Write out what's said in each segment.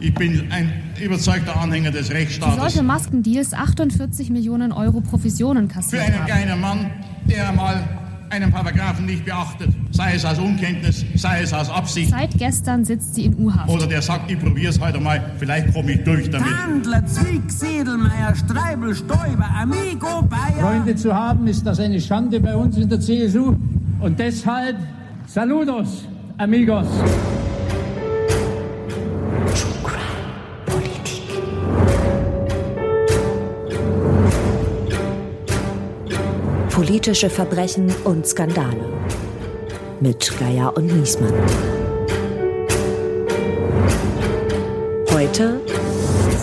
Ich bin ein überzeugter Anhänger des Sie Rechtsstaates. sollte Maskendeals 48 Millionen Euro Provisionen Für kassiert einen haben. kleinen Mann, der mal einen Paragraphen nicht beachtet, sei es aus Unkenntnis, sei es aus Absicht, Seit gestern sitzt sie in U-Haft. oder der sagt, ich probier's heute mal, vielleicht komme ich durch damit. Handler, Zwick, Sedelmeier, Streibel, Stoiber, Amigo, Bayer. Freunde zu haben, ist das eine Schande bei uns in der CSU. Und deshalb Saludos, amigos. Politische Verbrechen und Skandale. Mit Geier und Niesmann. Heute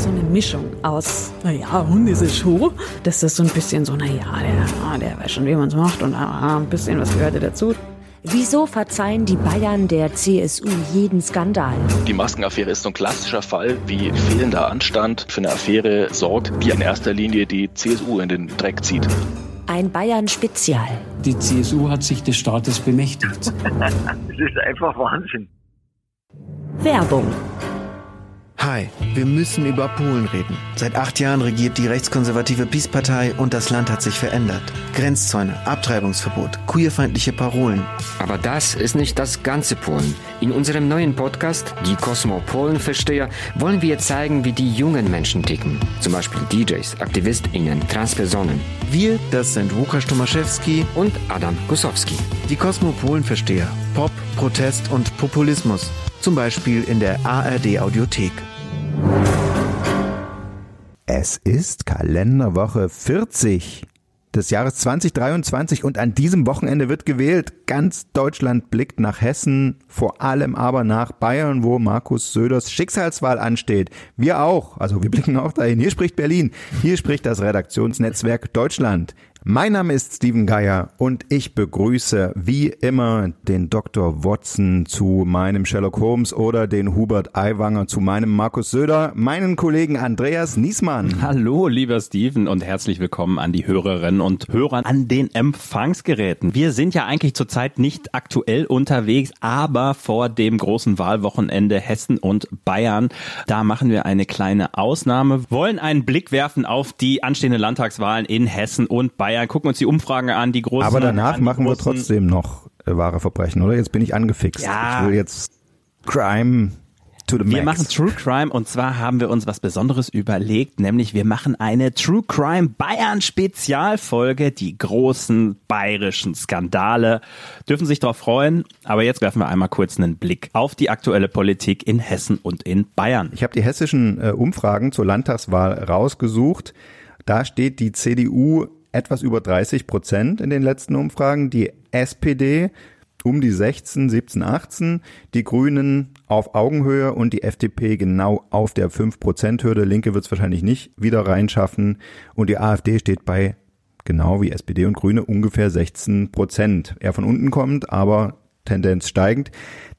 so eine Mischung aus, naja, und diese Show. Das ist so ein bisschen so, naja, der, der weiß schon, wie man es macht und ah, ein bisschen was gehörte dazu. Wieso verzeihen die Bayern der CSU jeden Skandal? Die Maskenaffäre ist so ein klassischer Fall, wie fehlender Anstand für eine Affäre sorgt, die in erster Linie die CSU in den Dreck zieht. Ein Bayern-Spezial. Die CSU hat sich des Staates bemächtigt. Das ist einfach Wahnsinn. Werbung. Hi, wir müssen über Polen reden. Seit acht Jahren regiert die rechtskonservative PiS-Partei und das Land hat sich verändert. Grenzzäune, Abtreibungsverbot, queerfeindliche Parolen. Aber das ist nicht das ganze Polen. In unserem neuen Podcast, die Kosmopolen-Versteher, wollen wir zeigen, wie die jungen Menschen ticken. Zum Beispiel DJs, AktivistInnen, Transpersonen. Wir, das sind Łukasz Tomaszewski und Adam Gusowski. Die Kosmopolen-Versteher. Pop, Protest und Populismus. Zum Beispiel in der ARD-Audiothek. Es ist Kalenderwoche 40 des Jahres 2023 und an diesem Wochenende wird gewählt. Ganz Deutschland blickt nach Hessen, vor allem aber nach Bayern, wo Markus Söders Schicksalswahl ansteht. Wir auch, also wir blicken auch dahin. Hier spricht Berlin, hier spricht das Redaktionsnetzwerk Deutschland. Mein Name ist Steven Geier und ich begrüße wie immer den Dr. Watson zu meinem Sherlock Holmes oder den Hubert Aiwanger zu meinem Markus Söder, meinen Kollegen Andreas Niesmann. Hallo, lieber Steven und herzlich willkommen an die Hörerinnen und Hörer an den Empfangsgeräten. Wir sind ja eigentlich zurzeit nicht aktuell unterwegs, aber vor dem großen Wahlwochenende Hessen und Bayern, da machen wir eine kleine Ausnahme, wollen einen Blick werfen auf die anstehenden Landtagswahlen in Hessen und Bayern gucken uns die Umfragen an, die großen. Aber danach machen wir trotzdem noch äh, wahre Verbrechen, oder? Jetzt bin ich angefixt. Ja. Ich will jetzt Crime to the Wir machen True Crime und zwar haben wir uns was Besonderes überlegt, nämlich wir machen eine True Crime Bayern Spezialfolge, die großen bayerischen Skandale. Dürfen sich darauf freuen, aber jetzt werfen wir einmal kurz einen Blick auf die aktuelle Politik in Hessen und in Bayern. Ich habe die hessischen äh, Umfragen zur Landtagswahl rausgesucht. Da steht die CDU etwas über 30 Prozent in den letzten Umfragen, die SPD um die 16, 17, 18, die Grünen auf Augenhöhe und die FDP genau auf der 5-Prozent-Hürde. Linke wird es wahrscheinlich nicht wieder reinschaffen und die AfD steht bei, genau wie SPD und Grüne, ungefähr 16 Prozent. Er von unten kommt, aber Tendenz steigend.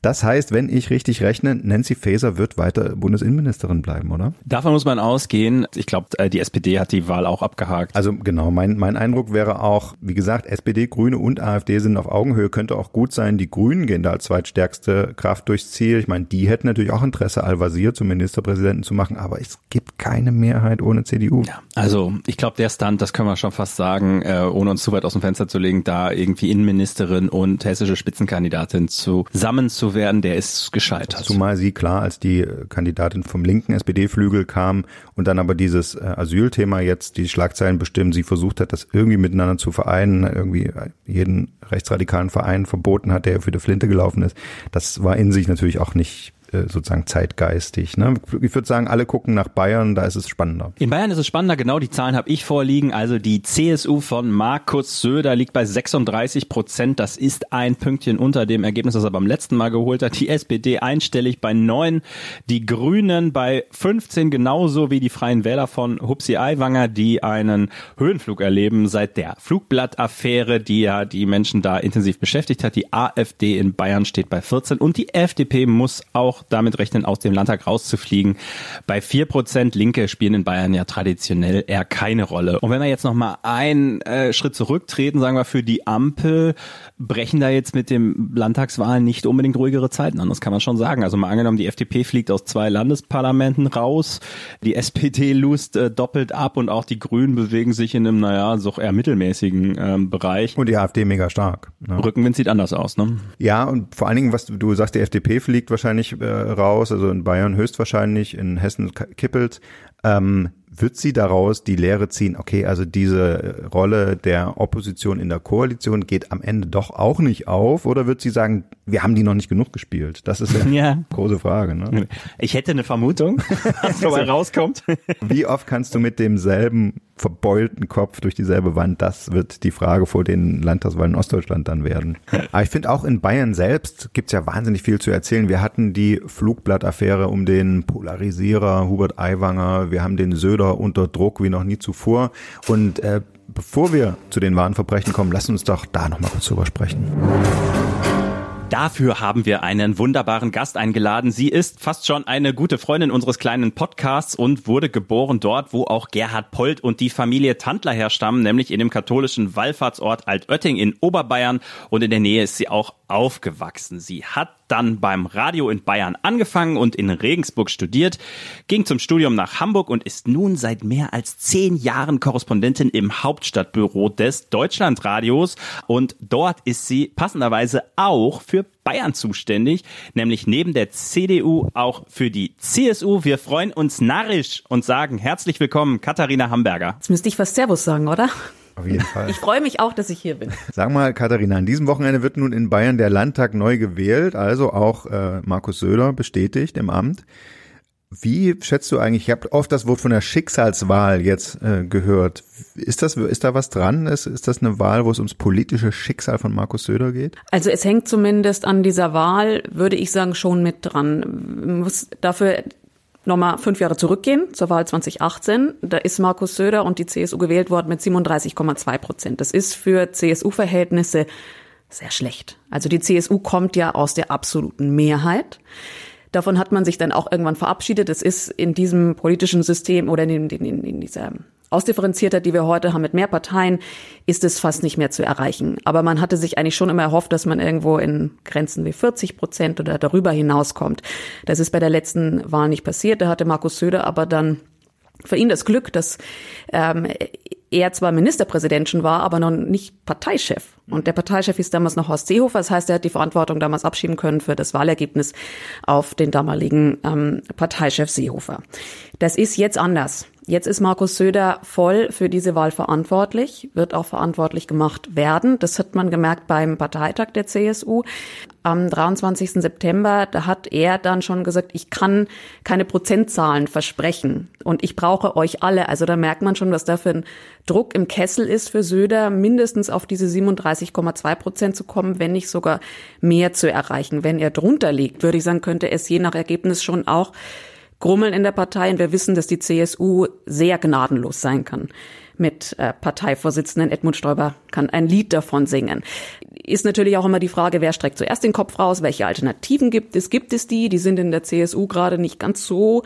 Das heißt, wenn ich richtig rechne, Nancy Faeser wird weiter Bundesinnenministerin bleiben, oder? Davon muss man ausgehen. Ich glaube, die SPD hat die Wahl auch abgehakt. Also genau, mein, mein Eindruck wäre auch, wie gesagt, SPD, Grüne und AfD sind auf Augenhöhe, könnte auch gut sein. Die Grünen gehen da als zweitstärkste Kraft durchs Ziel. Ich meine, die hätten natürlich auch Interesse, Al-Wazir zum Ministerpräsidenten zu machen, aber es gibt keine Mehrheit ohne CDU. Ja, also ich glaube, der Stand, das können wir schon fast sagen, äh, ohne uns zu weit aus dem Fenster zu legen, da irgendwie Innenministerin und hessische Spitzenkandidatin zusammen zu werden, der ist gescheitert. Zumal sie klar als die Kandidatin vom linken SPD-Flügel kam und dann aber dieses äh, Asylthema jetzt die Schlagzeilen bestimmen, sie versucht hat, das irgendwie miteinander zu vereinen, irgendwie jeden rechtsradikalen Verein verboten hat, der für die Flinte gelaufen ist. Das war in sich natürlich auch nicht sozusagen zeitgeistig. Ne? Ich würde sagen, alle gucken nach Bayern, da ist es spannender. In Bayern ist es spannender, genau die Zahlen habe ich vorliegen. Also die CSU von Markus Söder liegt bei 36 Prozent. Das ist ein Pünktchen unter dem Ergebnis, das er beim letzten Mal geholt hat. Die SPD einstellig bei 9, die Grünen bei 15, genauso wie die Freien Wähler von Hupsi Aiwanger, die einen Höhenflug erleben seit der Flugblattaffäre, die ja die Menschen da intensiv beschäftigt hat. Die AfD in Bayern steht bei 14 und die FDP muss auch auch damit rechnen, aus dem Landtag rauszufliegen. Bei vier Prozent Linke spielen in Bayern ja traditionell eher keine Rolle. Und wenn wir jetzt noch mal einen äh, Schritt zurücktreten, sagen wir für die Ampel, brechen da jetzt mit dem Landtagswahlen nicht unbedingt ruhigere Zeiten an. Das kann man schon sagen. Also mal angenommen, die FDP fliegt aus zwei Landesparlamenten raus, die SPD lust äh, doppelt ab und auch die Grünen bewegen sich in einem, naja, so eher mittelmäßigen ähm, Bereich. Und die AfD mega stark. Ne? Rückenwind sieht anders aus, ne? Ja, und vor allen Dingen, was du, du sagst, die FDP fliegt wahrscheinlich äh, raus, also in Bayern höchstwahrscheinlich, in Hessen kippelt. Ähm, wird sie daraus die Lehre ziehen, okay, also diese Rolle der Opposition in der Koalition geht am Ende doch auch nicht auf? Oder wird sie sagen, wir haben die noch nicht genug gespielt? Das ist ja, ja. große Frage. Ne? Ich hätte eine Vermutung, was dabei rauskommt. Wie oft kannst du mit demselben verbeulten Kopf durch dieselbe Wand? Das wird die Frage vor den Landtagswahlen in Ostdeutschland dann werden. Aber ich finde auch in Bayern selbst gibt's ja wahnsinnig viel zu erzählen. Wir hatten die Flugblattaffäre um den Polarisierer Hubert Aiwanger. Wir haben den Söder unter Druck wie noch nie zuvor. Und äh, bevor wir zu den wahren Verbrechen kommen, lass uns doch da nochmal kurz drüber sprechen. Dafür haben wir einen wunderbaren Gast eingeladen. Sie ist fast schon eine gute Freundin unseres kleinen Podcasts und wurde geboren dort, wo auch Gerhard Polt und die Familie Tandler herstammen, nämlich in dem katholischen Wallfahrtsort Altötting in Oberbayern. Und in der Nähe ist sie auch aufgewachsen. Sie hat dann beim Radio in Bayern angefangen und in Regensburg studiert, ging zum Studium nach Hamburg und ist nun seit mehr als zehn Jahren Korrespondentin im Hauptstadtbüro des Deutschlandradios. Und dort ist sie passenderweise auch für Bayern zuständig, nämlich neben der CDU auch für die CSU. Wir freuen uns narrisch und sagen herzlich willkommen, Katharina Hamburger. Jetzt müsste ich fast Servus sagen, oder? Auf jeden Fall. Ich freue mich auch, dass ich hier bin. Sag mal, Katharina, an diesem Wochenende wird nun in Bayern der Landtag neu gewählt, also auch äh, Markus Söder bestätigt im Amt. Wie schätzt du eigentlich, ich habe oft das Wort von der Schicksalswahl jetzt äh, gehört. Ist das ist da was dran? Ist, ist das eine Wahl, wo es ums politische Schicksal von Markus Söder geht? Also es hängt zumindest an dieser Wahl, würde ich sagen, schon mit dran. Man muss dafür nochmal fünf Jahre zurückgehen zur Wahl 2018. Da ist Markus Söder und die CSU gewählt worden mit 37,2 Prozent. Das ist für CSU-Verhältnisse sehr schlecht. Also die CSU kommt ja aus der absoluten Mehrheit. Davon hat man sich dann auch irgendwann verabschiedet. Es ist in diesem politischen System oder in, in, in dieser Ausdifferenziertheit, die wir heute haben mit mehr Parteien, ist es fast nicht mehr zu erreichen. Aber man hatte sich eigentlich schon immer erhofft, dass man irgendwo in Grenzen wie 40 Prozent oder darüber hinauskommt. Das ist bei der letzten Wahl nicht passiert. Da hatte Markus Söder aber dann für ihn das Glück, dass ähm, er zwar Ministerpräsident schon war, aber noch nicht Parteichef. Und der Parteichef hieß damals noch Horst Seehofer. Das heißt, er hat die Verantwortung damals abschieben können für das Wahlergebnis auf den damaligen ähm, Parteichef Seehofer. Das ist jetzt anders. Jetzt ist Markus Söder voll für diese Wahl verantwortlich, wird auch verantwortlich gemacht werden. Das hat man gemerkt beim Parteitag der CSU. Am 23. September, da hat er dann schon gesagt, ich kann keine Prozentzahlen versprechen und ich brauche euch alle. Also da merkt man schon, was da für ein Druck im Kessel ist für Söder, mindestens auf diese 37,2 Prozent zu kommen, wenn nicht sogar mehr zu erreichen. Wenn er drunter liegt, würde ich sagen, könnte es je nach Ergebnis schon auch Grummeln in der Partei. Und wir wissen, dass die CSU sehr gnadenlos sein kann. Mit äh, Parteivorsitzenden Edmund Stoiber kann ein Lied davon singen. Ist natürlich auch immer die Frage, wer streckt zuerst den Kopf raus, welche Alternativen gibt es? Gibt es die? Die sind in der CSU gerade nicht ganz so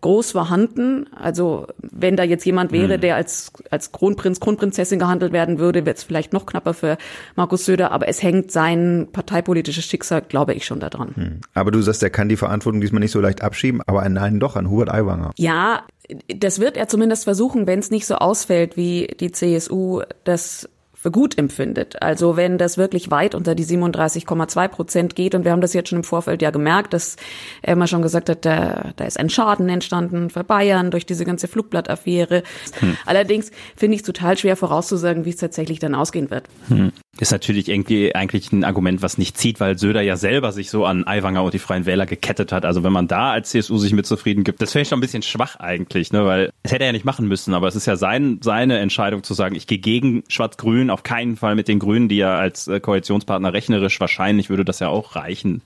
groß vorhanden. Also wenn da jetzt jemand wäre, hm. der als, als Kronprinz, Kronprinzessin gehandelt werden würde, wäre es vielleicht noch knapper für Markus Söder, aber es hängt sein parteipolitisches Schicksal, glaube ich, schon daran. Hm. Aber du sagst, er kann die Verantwortung diesmal nicht so leicht abschieben, aber nein, doch, an Hubert Aiwanger. Ja, das wird er zumindest versuchen, wenn es nicht so ausfällt, wie die CSU das für gut empfindet. Also wenn das wirklich weit unter die 37,2 Prozent geht und wir haben das jetzt schon im Vorfeld ja gemerkt, dass er immer schon gesagt hat, da, da ist ein Schaden entstanden für Bayern durch diese ganze Flugblattaffäre. Hm. Allerdings finde ich es total schwer vorauszusagen, wie es tatsächlich dann ausgehen wird. Hm. Ist natürlich irgendwie eigentlich ein Argument, was nicht zieht, weil Söder ja selber sich so an Aiwanger und die Freien Wähler gekettet hat. Also wenn man da als CSU sich mit zufrieden gibt, das finde ich schon ein bisschen schwach eigentlich, ne? weil es hätte er ja nicht machen müssen, aber es ist ja sein, seine Entscheidung zu sagen, ich gehe gegen Schwarz-Grün, auf keinen Fall mit den Grünen, die ja als äh, Koalitionspartner rechnerisch wahrscheinlich würde das ja auch reichen.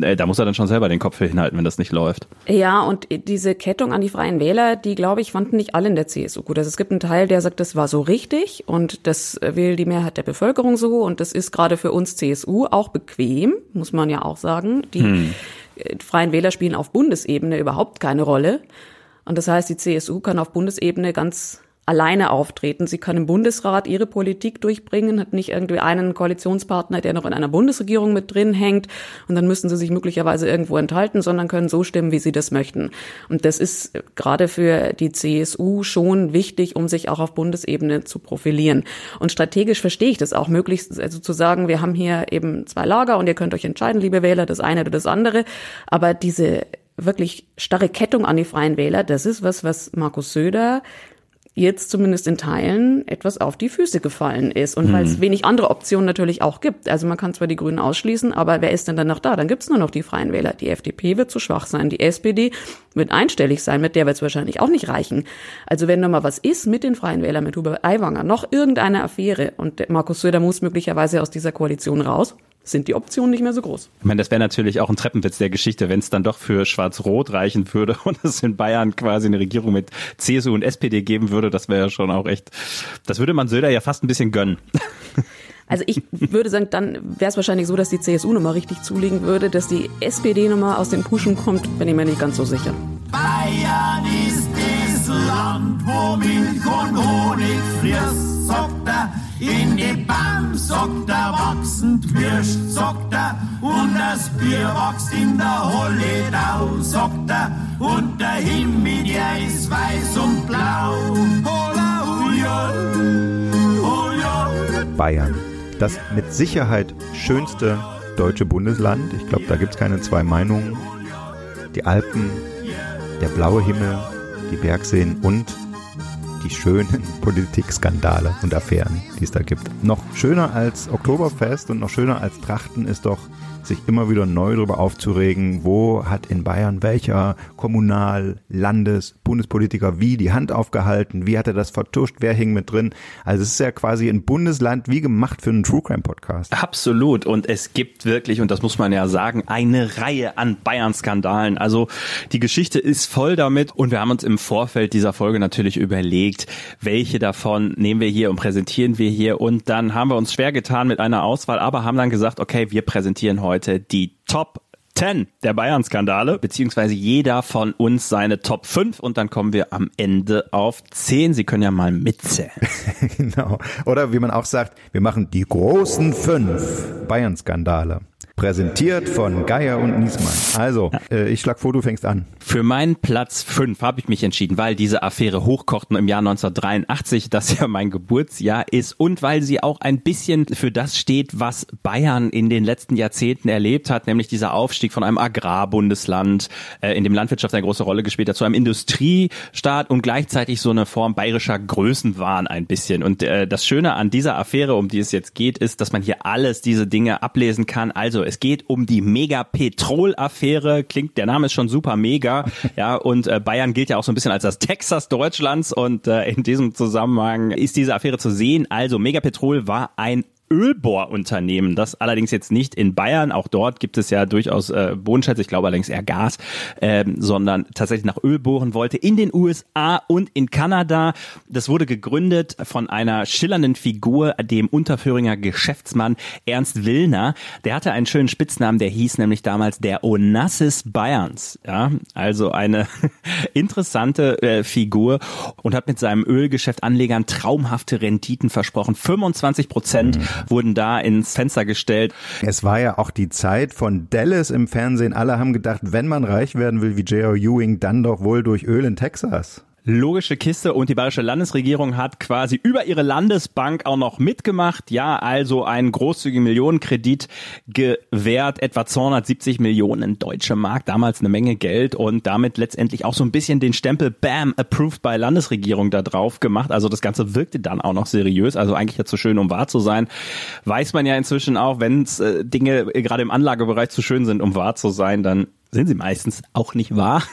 Äh, da muss er dann schon selber den Kopf hinhalten, wenn das nicht läuft. Ja, und diese Kettung an die Freien Wähler, die glaube ich fanden nicht alle in der CSU gut. Also es gibt einen Teil, der sagt, das war so richtig und das will die Mehrheit der Bevölkerung so und das ist gerade für uns CSU auch bequem, muss man ja auch sagen. Die hm. äh, Freien Wähler spielen auf Bundesebene überhaupt keine Rolle. Und das heißt, die CSU kann auf Bundesebene ganz alleine auftreten. Sie kann im Bundesrat ihre Politik durchbringen, hat nicht irgendwie einen Koalitionspartner, der noch in einer Bundesregierung mit drin hängt und dann müssen sie sich möglicherweise irgendwo enthalten, sondern können so stimmen, wie sie das möchten. Und das ist gerade für die CSU schon wichtig, um sich auch auf Bundesebene zu profilieren. Und strategisch verstehe ich das auch, möglichst also zu sagen, wir haben hier eben zwei Lager und ihr könnt euch entscheiden, liebe Wähler, das eine oder das andere. Aber diese wirklich starre Kettung an die Freien Wähler, das ist was, was Markus Söder jetzt zumindest in Teilen etwas auf die Füße gefallen ist. Und mhm. weil es wenig andere Optionen natürlich auch gibt. Also man kann zwar die Grünen ausschließen, aber wer ist denn dann noch da? Dann gibt es nur noch die Freien Wähler. Die FDP wird zu schwach sein. Die SPD wird einstellig sein. Mit der wird es wahrscheinlich auch nicht reichen. Also wenn noch mal was ist mit den Freien Wählern, mit Hubert Aiwanger, noch irgendeine Affäre und Markus Söder muss möglicherweise aus dieser Koalition raus, sind die Optionen nicht mehr so groß. Ich meine, das wäre natürlich auch ein Treppenwitz der Geschichte, wenn es dann doch für Schwarz-Rot reichen würde und es in Bayern quasi eine Regierung mit CSU und SPD geben würde. Das wäre ja schon auch echt, das würde man Söder ja fast ein bisschen gönnen. Also ich würde sagen, dann wäre es wahrscheinlich so, dass die CSU nochmal richtig zulegen würde, dass die SPD nochmal aus den Puschen kommt, bin ich mir nicht ganz so sicher. Bayern ist das Land, wo Milch und Honig fließt, sagt er. In die Baum, sagt er, wachsend Würst, sagt er, und das Bier wächst in der Holledau, sagt er, und der Himmel, der ist weiß und blau. Hola, huja, huja. Bayern, das mit Sicherheit schönste deutsche Bundesland. Ich glaube, da gibt es keine zwei Meinungen. Die Alpen, der blaue Himmel, die Bergseen und die schönen Politikskandale und Affären, die es da gibt. Noch schöner als Oktoberfest und noch schöner als Trachten ist doch sich immer wieder neu darüber aufzuregen, wo hat in Bayern welcher Kommunal-, Landes-, Bundespolitiker wie die Hand aufgehalten, wie hat er das vertuscht, wer hing mit drin. Also es ist ja quasi ein Bundesland wie gemacht für einen True Crime Podcast. Absolut und es gibt wirklich, und das muss man ja sagen, eine Reihe an Bayern-Skandalen. Also die Geschichte ist voll damit und wir haben uns im Vorfeld dieser Folge natürlich überlegt, welche davon nehmen wir hier und präsentieren wir hier und dann haben wir uns schwer getan mit einer Auswahl, aber haben dann gesagt, okay, wir präsentieren heute heute die Top 10 der Bayern-Skandale, beziehungsweise jeder von uns seine Top 5 und dann kommen wir am Ende auf 10. Sie können ja mal mitzählen. genau. Oder wie man auch sagt, wir machen die großen 5 Bayern-Skandale. Präsentiert von Geier und Niesmann. Also, äh, ich schlag vor, du fängst an. Für meinen Platz 5 habe ich mich entschieden, weil diese Affäre hochkochten im Jahr 1983, das ja mein Geburtsjahr ist und weil sie auch ein bisschen für das steht, was Bayern in den letzten Jahrzehnten erlebt hat, nämlich dieser Aufstieg von einem Agrarbundesland, äh, in dem Landwirtschaft eine große Rolle gespielt hat, zu einem Industriestaat und gleichzeitig so eine Form bayerischer Größenwahn ein bisschen. Und äh, das Schöne an dieser Affäre, um die es jetzt geht, ist, dass man hier alles diese Dinge ablesen kann. Also es geht um die Mega-Petrol-Affäre. Klingt, der Name ist schon super mega. Ja, und äh, Bayern gilt ja auch so ein bisschen als das Texas Deutschlands. Und äh, in diesem Zusammenhang ist diese Affäre zu sehen. Also Megapetrol war ein Ölbohrunternehmen. Das allerdings jetzt nicht in Bayern. Auch dort gibt es ja durchaus äh, Bodenschätze, ich glaube allerdings eher Gas, ähm, sondern tatsächlich nach Öl bohren wollte in den USA und in Kanada. Das wurde gegründet von einer schillernden Figur, dem Unterföhringer Geschäftsmann Ernst Willner. Der hatte einen schönen Spitznamen, der hieß nämlich damals der Onassis Bayerns. Ja, also eine interessante äh, Figur und hat mit seinem Ölgeschäft Anlegern traumhafte Renditen versprochen. 25 Prozent mhm wurden da ins Fenster gestellt. Es war ja auch die Zeit von Dallas im Fernsehen. Alle haben gedacht, wenn man reich werden will wie J.R. Ewing, dann doch wohl durch Öl in Texas. Logische Kiste und die bayerische Landesregierung hat quasi über ihre Landesbank auch noch mitgemacht. Ja, also einen großzügigen Millionenkredit gewährt, etwa 270 Millionen deutsche Mark, damals eine Menge Geld und damit letztendlich auch so ein bisschen den Stempel BAM approved by Landesregierung da drauf gemacht. Also das Ganze wirkte dann auch noch seriös, also eigentlich jetzt so schön, um wahr zu sein. Weiß man ja inzwischen auch, wenn äh, Dinge gerade im Anlagebereich zu schön sind, um wahr zu sein, dann sind sie meistens auch nicht wahr.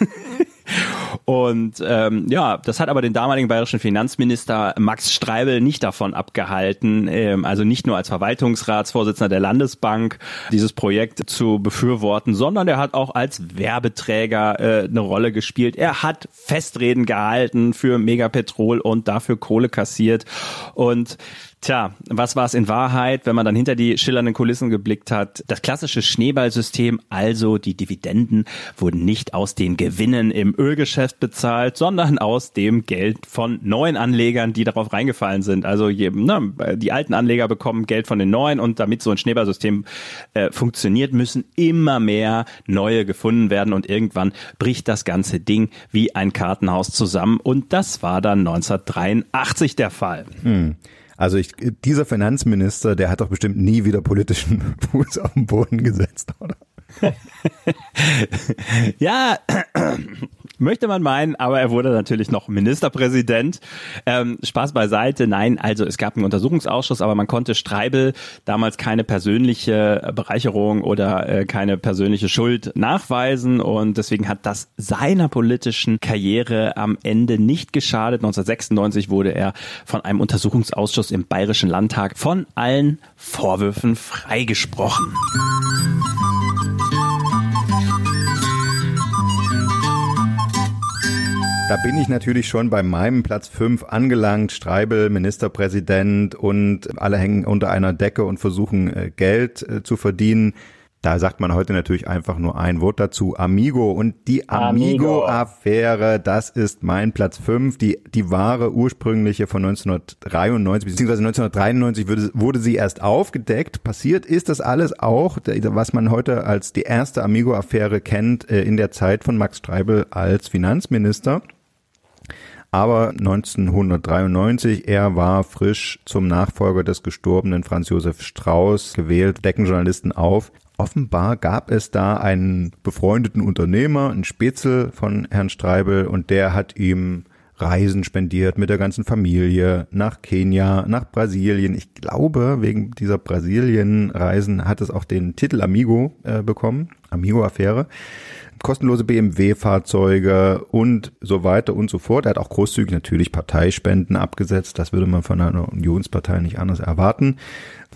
Und ähm, ja, das hat aber den damaligen bayerischen Finanzminister Max Streibel nicht davon abgehalten, ähm, also nicht nur als Verwaltungsratsvorsitzender der Landesbank dieses Projekt zu befürworten, sondern er hat auch als Werbeträger äh, eine Rolle gespielt. Er hat Festreden gehalten für Megapetrol und dafür Kohle kassiert und Tja, was war es in Wahrheit, wenn man dann hinter die schillernden Kulissen geblickt hat? Das klassische Schneeballsystem, also die Dividenden, wurden nicht aus den Gewinnen im Ölgeschäft bezahlt, sondern aus dem Geld von neuen Anlegern, die darauf reingefallen sind. Also ne, die alten Anleger bekommen Geld von den neuen und damit so ein Schneeballsystem äh, funktioniert, müssen immer mehr neue gefunden werden und irgendwann bricht das ganze Ding wie ein Kartenhaus zusammen und das war dann 1983 der Fall. Hm. Also ich, dieser Finanzminister, der hat doch bestimmt nie wieder politischen Fuß auf den Boden gesetzt, oder? ja, möchte man meinen, aber er wurde natürlich noch Ministerpräsident. Ähm, Spaß beiseite, nein, also es gab einen Untersuchungsausschuss, aber man konnte Streibel damals keine persönliche Bereicherung oder äh, keine persönliche Schuld nachweisen und deswegen hat das seiner politischen Karriere am Ende nicht geschadet. 1996 wurde er von einem Untersuchungsausschuss im Bayerischen Landtag von allen Vorwürfen freigesprochen. Da bin ich natürlich schon bei meinem Platz 5 angelangt. Streibel, Ministerpräsident und alle hängen unter einer Decke und versuchen äh, Geld äh, zu verdienen. Da sagt man heute natürlich einfach nur ein Wort dazu, Amigo. Und die Amigo-Affäre, das ist mein Platz 5. Die, die wahre ursprüngliche von 1993, beziehungsweise 1993 wurde, wurde sie erst aufgedeckt. Passiert ist das alles auch, was man heute als die erste Amigo-Affäre kennt, äh, in der Zeit von Max Streibel als Finanzminister. Aber 1993, er war frisch zum Nachfolger des gestorbenen Franz Josef Strauß gewählt, decken Journalisten auf. Offenbar gab es da einen befreundeten Unternehmer, einen Spätzle von Herrn Streibel, und der hat ihm Reisen spendiert mit der ganzen Familie nach Kenia, nach Brasilien. Ich glaube, wegen dieser Brasilien-Reisen hat es auch den Titel Amigo äh, bekommen, Amigo-Affäre kostenlose BMW-Fahrzeuge und so weiter und so fort. Er hat auch großzügig natürlich Parteispenden abgesetzt. Das würde man von einer Unionspartei nicht anders erwarten.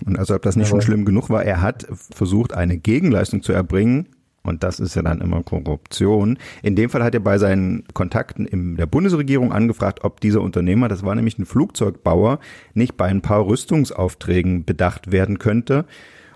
Und also ob das nicht schon schlimm genug war, er hat versucht, eine Gegenleistung zu erbringen. Und das ist ja dann immer Korruption. In dem Fall hat er bei seinen Kontakten in der Bundesregierung angefragt, ob dieser Unternehmer, das war nämlich ein Flugzeugbauer, nicht bei ein paar Rüstungsaufträgen bedacht werden könnte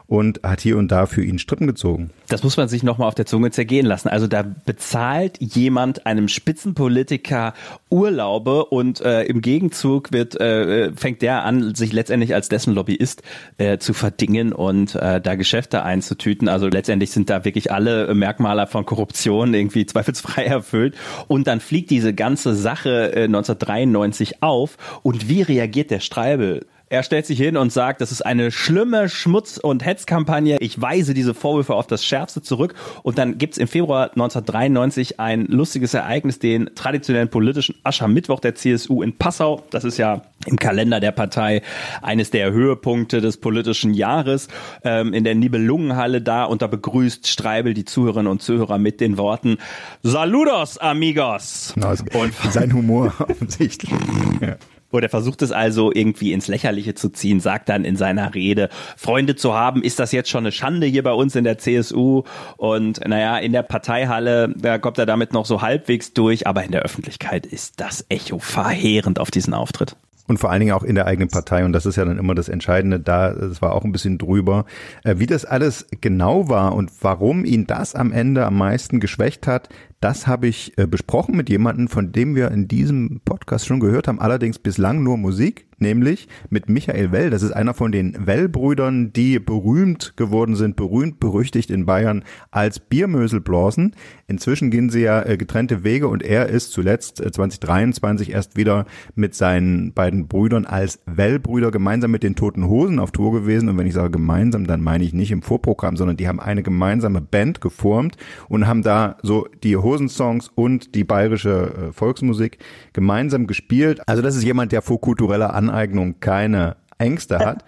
und hat hier und da für ihn Strippen gezogen. Das muss man sich nochmal auf der Zunge zergehen lassen. Also da bezahlt jemand einem Spitzenpolitiker Urlaube und äh, im Gegenzug wird äh, fängt der an, sich letztendlich als dessen Lobbyist äh, zu verdingen und äh, da Geschäfte einzutüten. Also letztendlich sind da wirklich alle Merkmale von Korruption irgendwie zweifelsfrei erfüllt. Und dann fliegt diese ganze Sache äh, 1993 auf. Und wie reagiert der Streibel? Er stellt sich hin und sagt, das ist eine schlimme Schmutz- und Hetzkampagne. Ich weise diese Vorwürfe auf das Schärfste zurück. Und dann gibt's im Februar 1993 ein lustiges Ereignis, den traditionellen politischen Aschermittwoch der CSU in Passau. Das ist ja im Kalender der Partei eines der Höhepunkte des politischen Jahres. Ähm, in der Nibelungenhalle da und da begrüßt Streibel die Zuhörerinnen und Zuhörer mit den Worten Saludos, amigos. Also, und sein Humor offensichtlich. Ja. Und er versucht es also irgendwie ins Lächerliche zu ziehen, sagt dann in seiner Rede, Freunde zu haben, ist das jetzt schon eine Schande hier bei uns in der CSU? Und naja, in der Parteihalle, da kommt er damit noch so halbwegs durch, aber in der Öffentlichkeit ist das Echo verheerend auf diesen Auftritt. Und vor allen Dingen auch in der eigenen Partei. Und das ist ja dann immer das Entscheidende. Da, es war auch ein bisschen drüber. Äh, wie das alles genau war und warum ihn das am Ende am meisten geschwächt hat, das habe ich äh, besprochen mit jemandem, von dem wir in diesem Podcast schon gehört haben, allerdings bislang nur Musik, nämlich mit Michael Well. Das ist einer von den Well-Brüdern, die berühmt geworden sind, berühmt, berüchtigt in Bayern als Biermöselblasen. Inzwischen gehen sie ja äh, getrennte Wege und er ist zuletzt äh, 2023 erst wieder mit seinen beiden Brüdern als Well-Brüder gemeinsam mit den Toten Hosen auf Tour gewesen. Und wenn ich sage gemeinsam, dann meine ich nicht im Vorprogramm, sondern die haben eine gemeinsame Band geformt und haben da so die Hosensongs und die bayerische äh, Volksmusik gemeinsam gespielt. Also das ist jemand, der vor kultureller Aneignung keine Ängste hat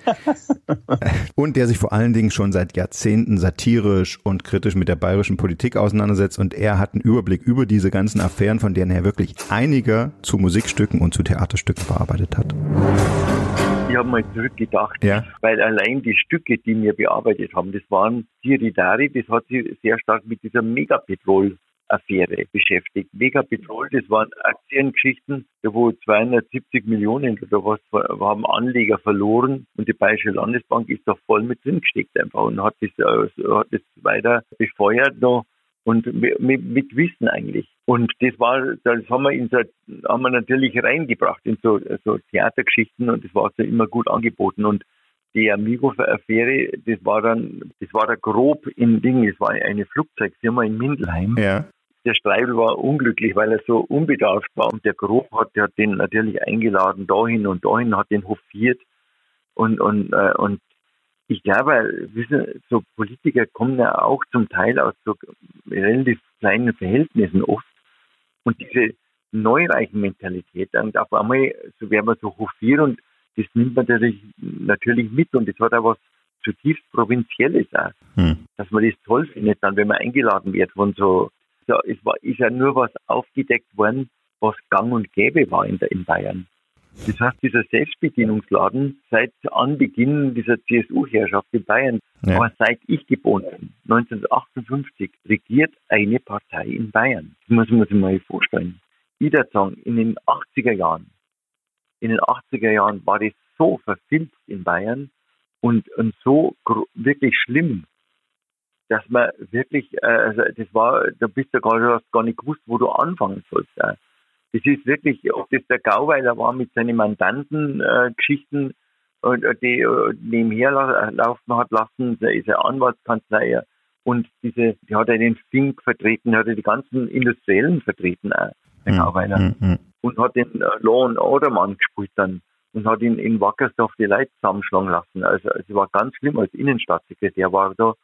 und der sich vor allen Dingen schon seit Jahrzehnten satirisch und kritisch mit der bayerischen Politik auseinandersetzt und er hat einen Überblick über diese ganzen Affären, von denen er wirklich einige zu Musikstücken und zu Theaterstücken bearbeitet hat. Ich habe mal zurückgedacht, Ja. weil allein die Stücke, die wir bearbeitet haben, das waren Diridari, das hat sich sehr stark mit dieser Megapetrol-Affäre beschäftigt. Megapetrol, das waren Aktiengeschichten, wo 270 Millionen oder was haben Anleger verloren und die Bayerische Landesbank ist da voll mit drin gesteckt einfach und hat das, äh, hat das weiter befeuert noch und mit, mit, mit Wissen eigentlich. Und das war, das haben wir, in so, haben wir natürlich reingebracht in so, so Theatergeschichten und das war so immer gut angeboten. Und die Amigo-Affäre, das war dann, das war da grob in Ding, es war eine Flugzeugfirma in Mindelheim. Ja. Der Streibel war unglücklich, weil er so unbedarft war und der Grob hat, der hat den natürlich eingeladen dahin und dahin, hat den hofiert und, und, äh, und ich glaube, wissen, so Politiker kommen ja auch zum Teil aus so relativ kleinen Verhältnissen oft. Und diese Neureichen-Mentalität, und auf einmal so werden wir so hofiert und das nimmt man natürlich, natürlich mit und das hat auch was zutiefst Provinzielles auch. Hm. Dass man das toll findet, dann, wenn man eingeladen wird von so, so es war, ist ja nur was aufgedeckt worden, was gang und gäbe war in, der, in Bayern. Das heißt, dieser Selbstbedienungsladen seit Anbeginn dieser CSU-Herrschaft in Bayern, Ja. aber seit ich geboren bin, 1958, regiert eine Partei in Bayern. Das muss man sich mal vorstellen. Sagen, in den 80er Jahren, in den 80er Jahren war das so verfilzt in Bayern und, und so wirklich schlimm, dass man wirklich, äh, also das war, da bist du gar, du hast gar nicht gewusst, wo du anfangen sollst. Äh. Das ist wirklich, ob das der Gauweiler war mit seinen Mandanten, äh, und, äh, die äh, nebenher la- laufen hat lassen, diese Anwaltskanzlei äh, und diese, die hat er den Fink vertreten, hat er die ganzen Industriellen vertreten, auch, der Gauweiler Hm, hm. und hat den äh, Law and Order Mann gespielt dann und hat ihn in Wackersdorf die Leute zusammenschlagen lassen. Also es war ganz schlimm als Innenstaatssekretär war er da.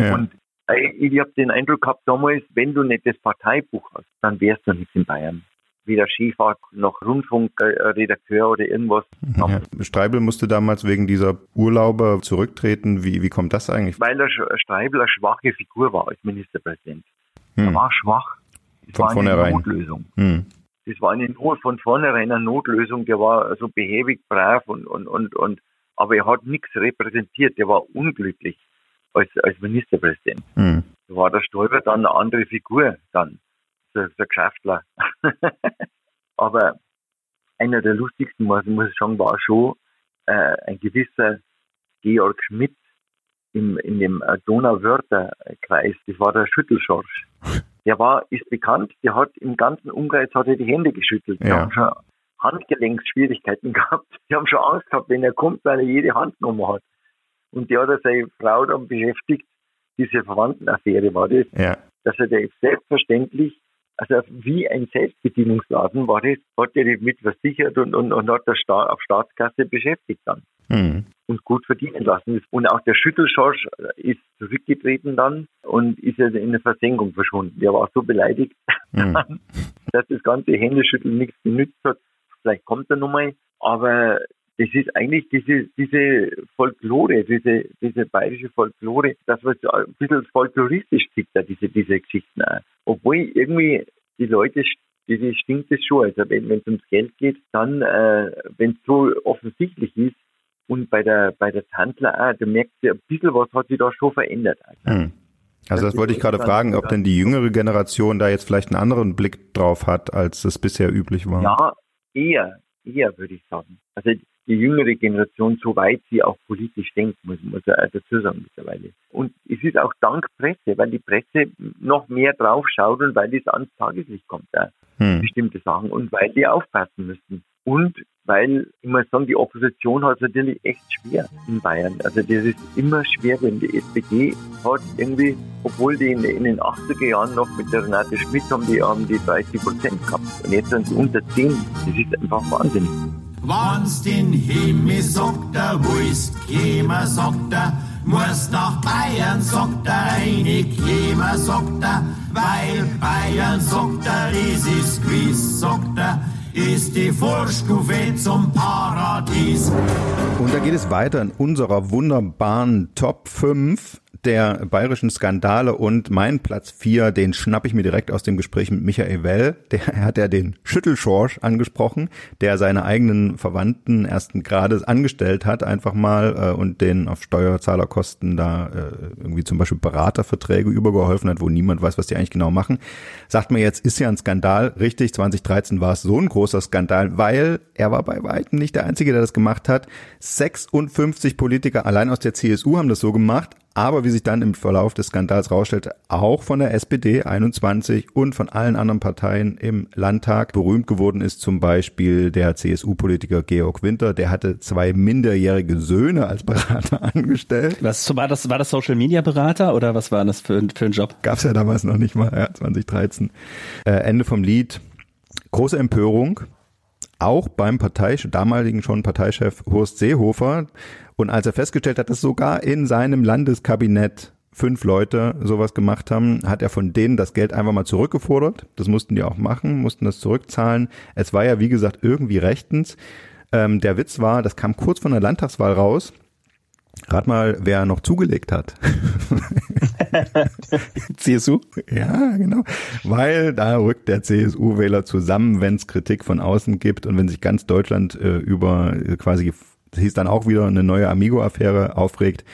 Ja. Und äh, ich habe den Eindruck gehabt damals, wenn du nicht das Parteibuch hast, dann wärst du nichts in Bayern. Weder Skifahrt noch Rundfunkredakteur oder irgendwas. Ja. Streibel musste damals wegen dieser Urlauber zurücktreten. Wie, wie kommt das eigentlich? Weil der Streibel eine schwache Figur war als Ministerpräsident. Hm. Er war schwach. Das Von war eine vornherein. Notlösung. Hm. das war eine Not von vornherein eine Notlösung, der war so behäbig, brav und, und, und, und aber er hat nichts repräsentiert, der war unglücklich als, als Ministerpräsident. Hm. Da war der Stoiber dann eine andere Figur dann, so ein Geschäftler. aber einer der lustigsten, muss, muss ich sagen, war schon äh, ein gewisser Georg Schmidt im, in dem Donauwörterkreis, das war der Schüttelschorsch. Der war, ist bekannt, der hat im ganzen Umkreis hat er die Hände geschüttelt. Die Ja. haben schon Handgelenksschwierigkeiten gehabt. Die haben schon Angst gehabt, wenn er kommt, weil er jede Hand genommen hat. Und der hat er seine Frau dann beschäftigt, diese Verwandtenaffäre war das, Ja. dass er der selbstverständlich, also wie ein Selbstbedienungsladen war das, hat er die mit versichert und, und, und hat der Sta auf Staatskasse beschäftigt dann Hm. und gut verdienen lassen. Und auch der Schüttelschorsch ist zurückgetreten dann und ist also in der Versenkung verschwunden. Der war so beleidigt, Hm. dass das ganze Händeschütteln nichts genützt hat. Vielleicht kommt er nochmal, aber das ist eigentlich diese, diese Folklore, diese, diese bayerische Folklore, das was so ein bisschen folkloristisch tickt, da, diese, diese Geschichten auch. Obwohl irgendwie die Leute, die, die stinkt es schon. Also wenn es ums Geld geht, dann, äh, wenn es so offensichtlich ist, und bei der, bei der Tantler auch, du merkst ja, ein bisschen was hat sich da schon verändert. Hm. Also das wollte ich gerade fragen, ob denn die jüngere Generation da jetzt vielleicht einen anderen Blick drauf hat, als es bisher üblich war. Ja, eher, eher würde ich sagen. Also die jüngere Generation, so weit sie auch politisch denkt, muss, auch dazu sagen mittlerweile. Und es ist auch dank Presse, weil die Presse noch mehr drauf schaut und weil es ans Tageslicht kommt, Hm. bestimmte Sachen und weil die aufpassen müssen. Und weil, ich muss sagen, die Opposition hat es natürlich echt schwer in Bayern. Also das ist immer schwer, wenn die SPD hat irgendwie, obwohl die in, in den 80er Jahren noch mit der Renate Schmidt haben, die haben die 30 Prozent gehabt. Und jetzt sind sie unter 10. Das ist einfach wahnsinnig. Wann's den Himmel sagt er, willst kämer, sagt er, musst nach Bayern, sagt er, einig kämer, sagt er, weil Bayern, sagt er, es ist gewiss, sagt er, ist die Vorstufe zum Paradies. Und da geht es weiter in unserer wunderbaren Top 5 der bayerischen Skandale und mein Platz 4, den schnapp ich mir direkt aus dem Gespräch mit Michael Well. Der hat ja den Schüttelschorsch angesprochen, der seine eigenen Verwandten ersten Grades angestellt hat, einfach mal äh, und den auf Steuerzahlerkosten da äh, irgendwie zum Beispiel Beraterverträge übergeholfen hat, wo niemand weiß, was die eigentlich genau machen. Sagt man jetzt, ist ja ein Skandal. Richtig, 2013 war es so ein großer Skandal, weil er war bei weitem nicht der Einzige, der das gemacht hat. 56 Politiker allein aus der CSU haben das so gemacht aber wie sich dann im Verlauf des Skandals rausstellte, auch von der SPD 21 und von allen anderen Parteien im Landtag berühmt geworden ist zum Beispiel der CSU-Politiker Georg Winter, der hatte zwei minderjährige Söhne als Berater angestellt. Was war das? War das Social Media Berater oder was war das für, für ein Job? Gab's ja damals noch nicht mal, ja, 2013. Äh, Ende vom Lied. Große Empörung, auch beim Partei, damaligen schon Parteichef Horst Seehofer. Und als er festgestellt hat, dass sogar in seinem Landeskabinett fünf Leute sowas gemacht haben, hat er von denen das Geld einfach mal zurückgefordert. Das mussten die auch machen, mussten das zurückzahlen. Es war ja, wie gesagt, irgendwie rechtens. Ähm, der Witz war, das kam kurz von der Landtagswahl raus. Rat mal, wer noch zugelegt hat. CSU? Ja, genau. Weil da rückt der CSU-Wähler zusammen, wenn es Kritik von außen gibt und wenn sich ganz Deutschland äh, über äh, quasi, hieß dann auch wieder eine neue Amigo-Affäre aufregt.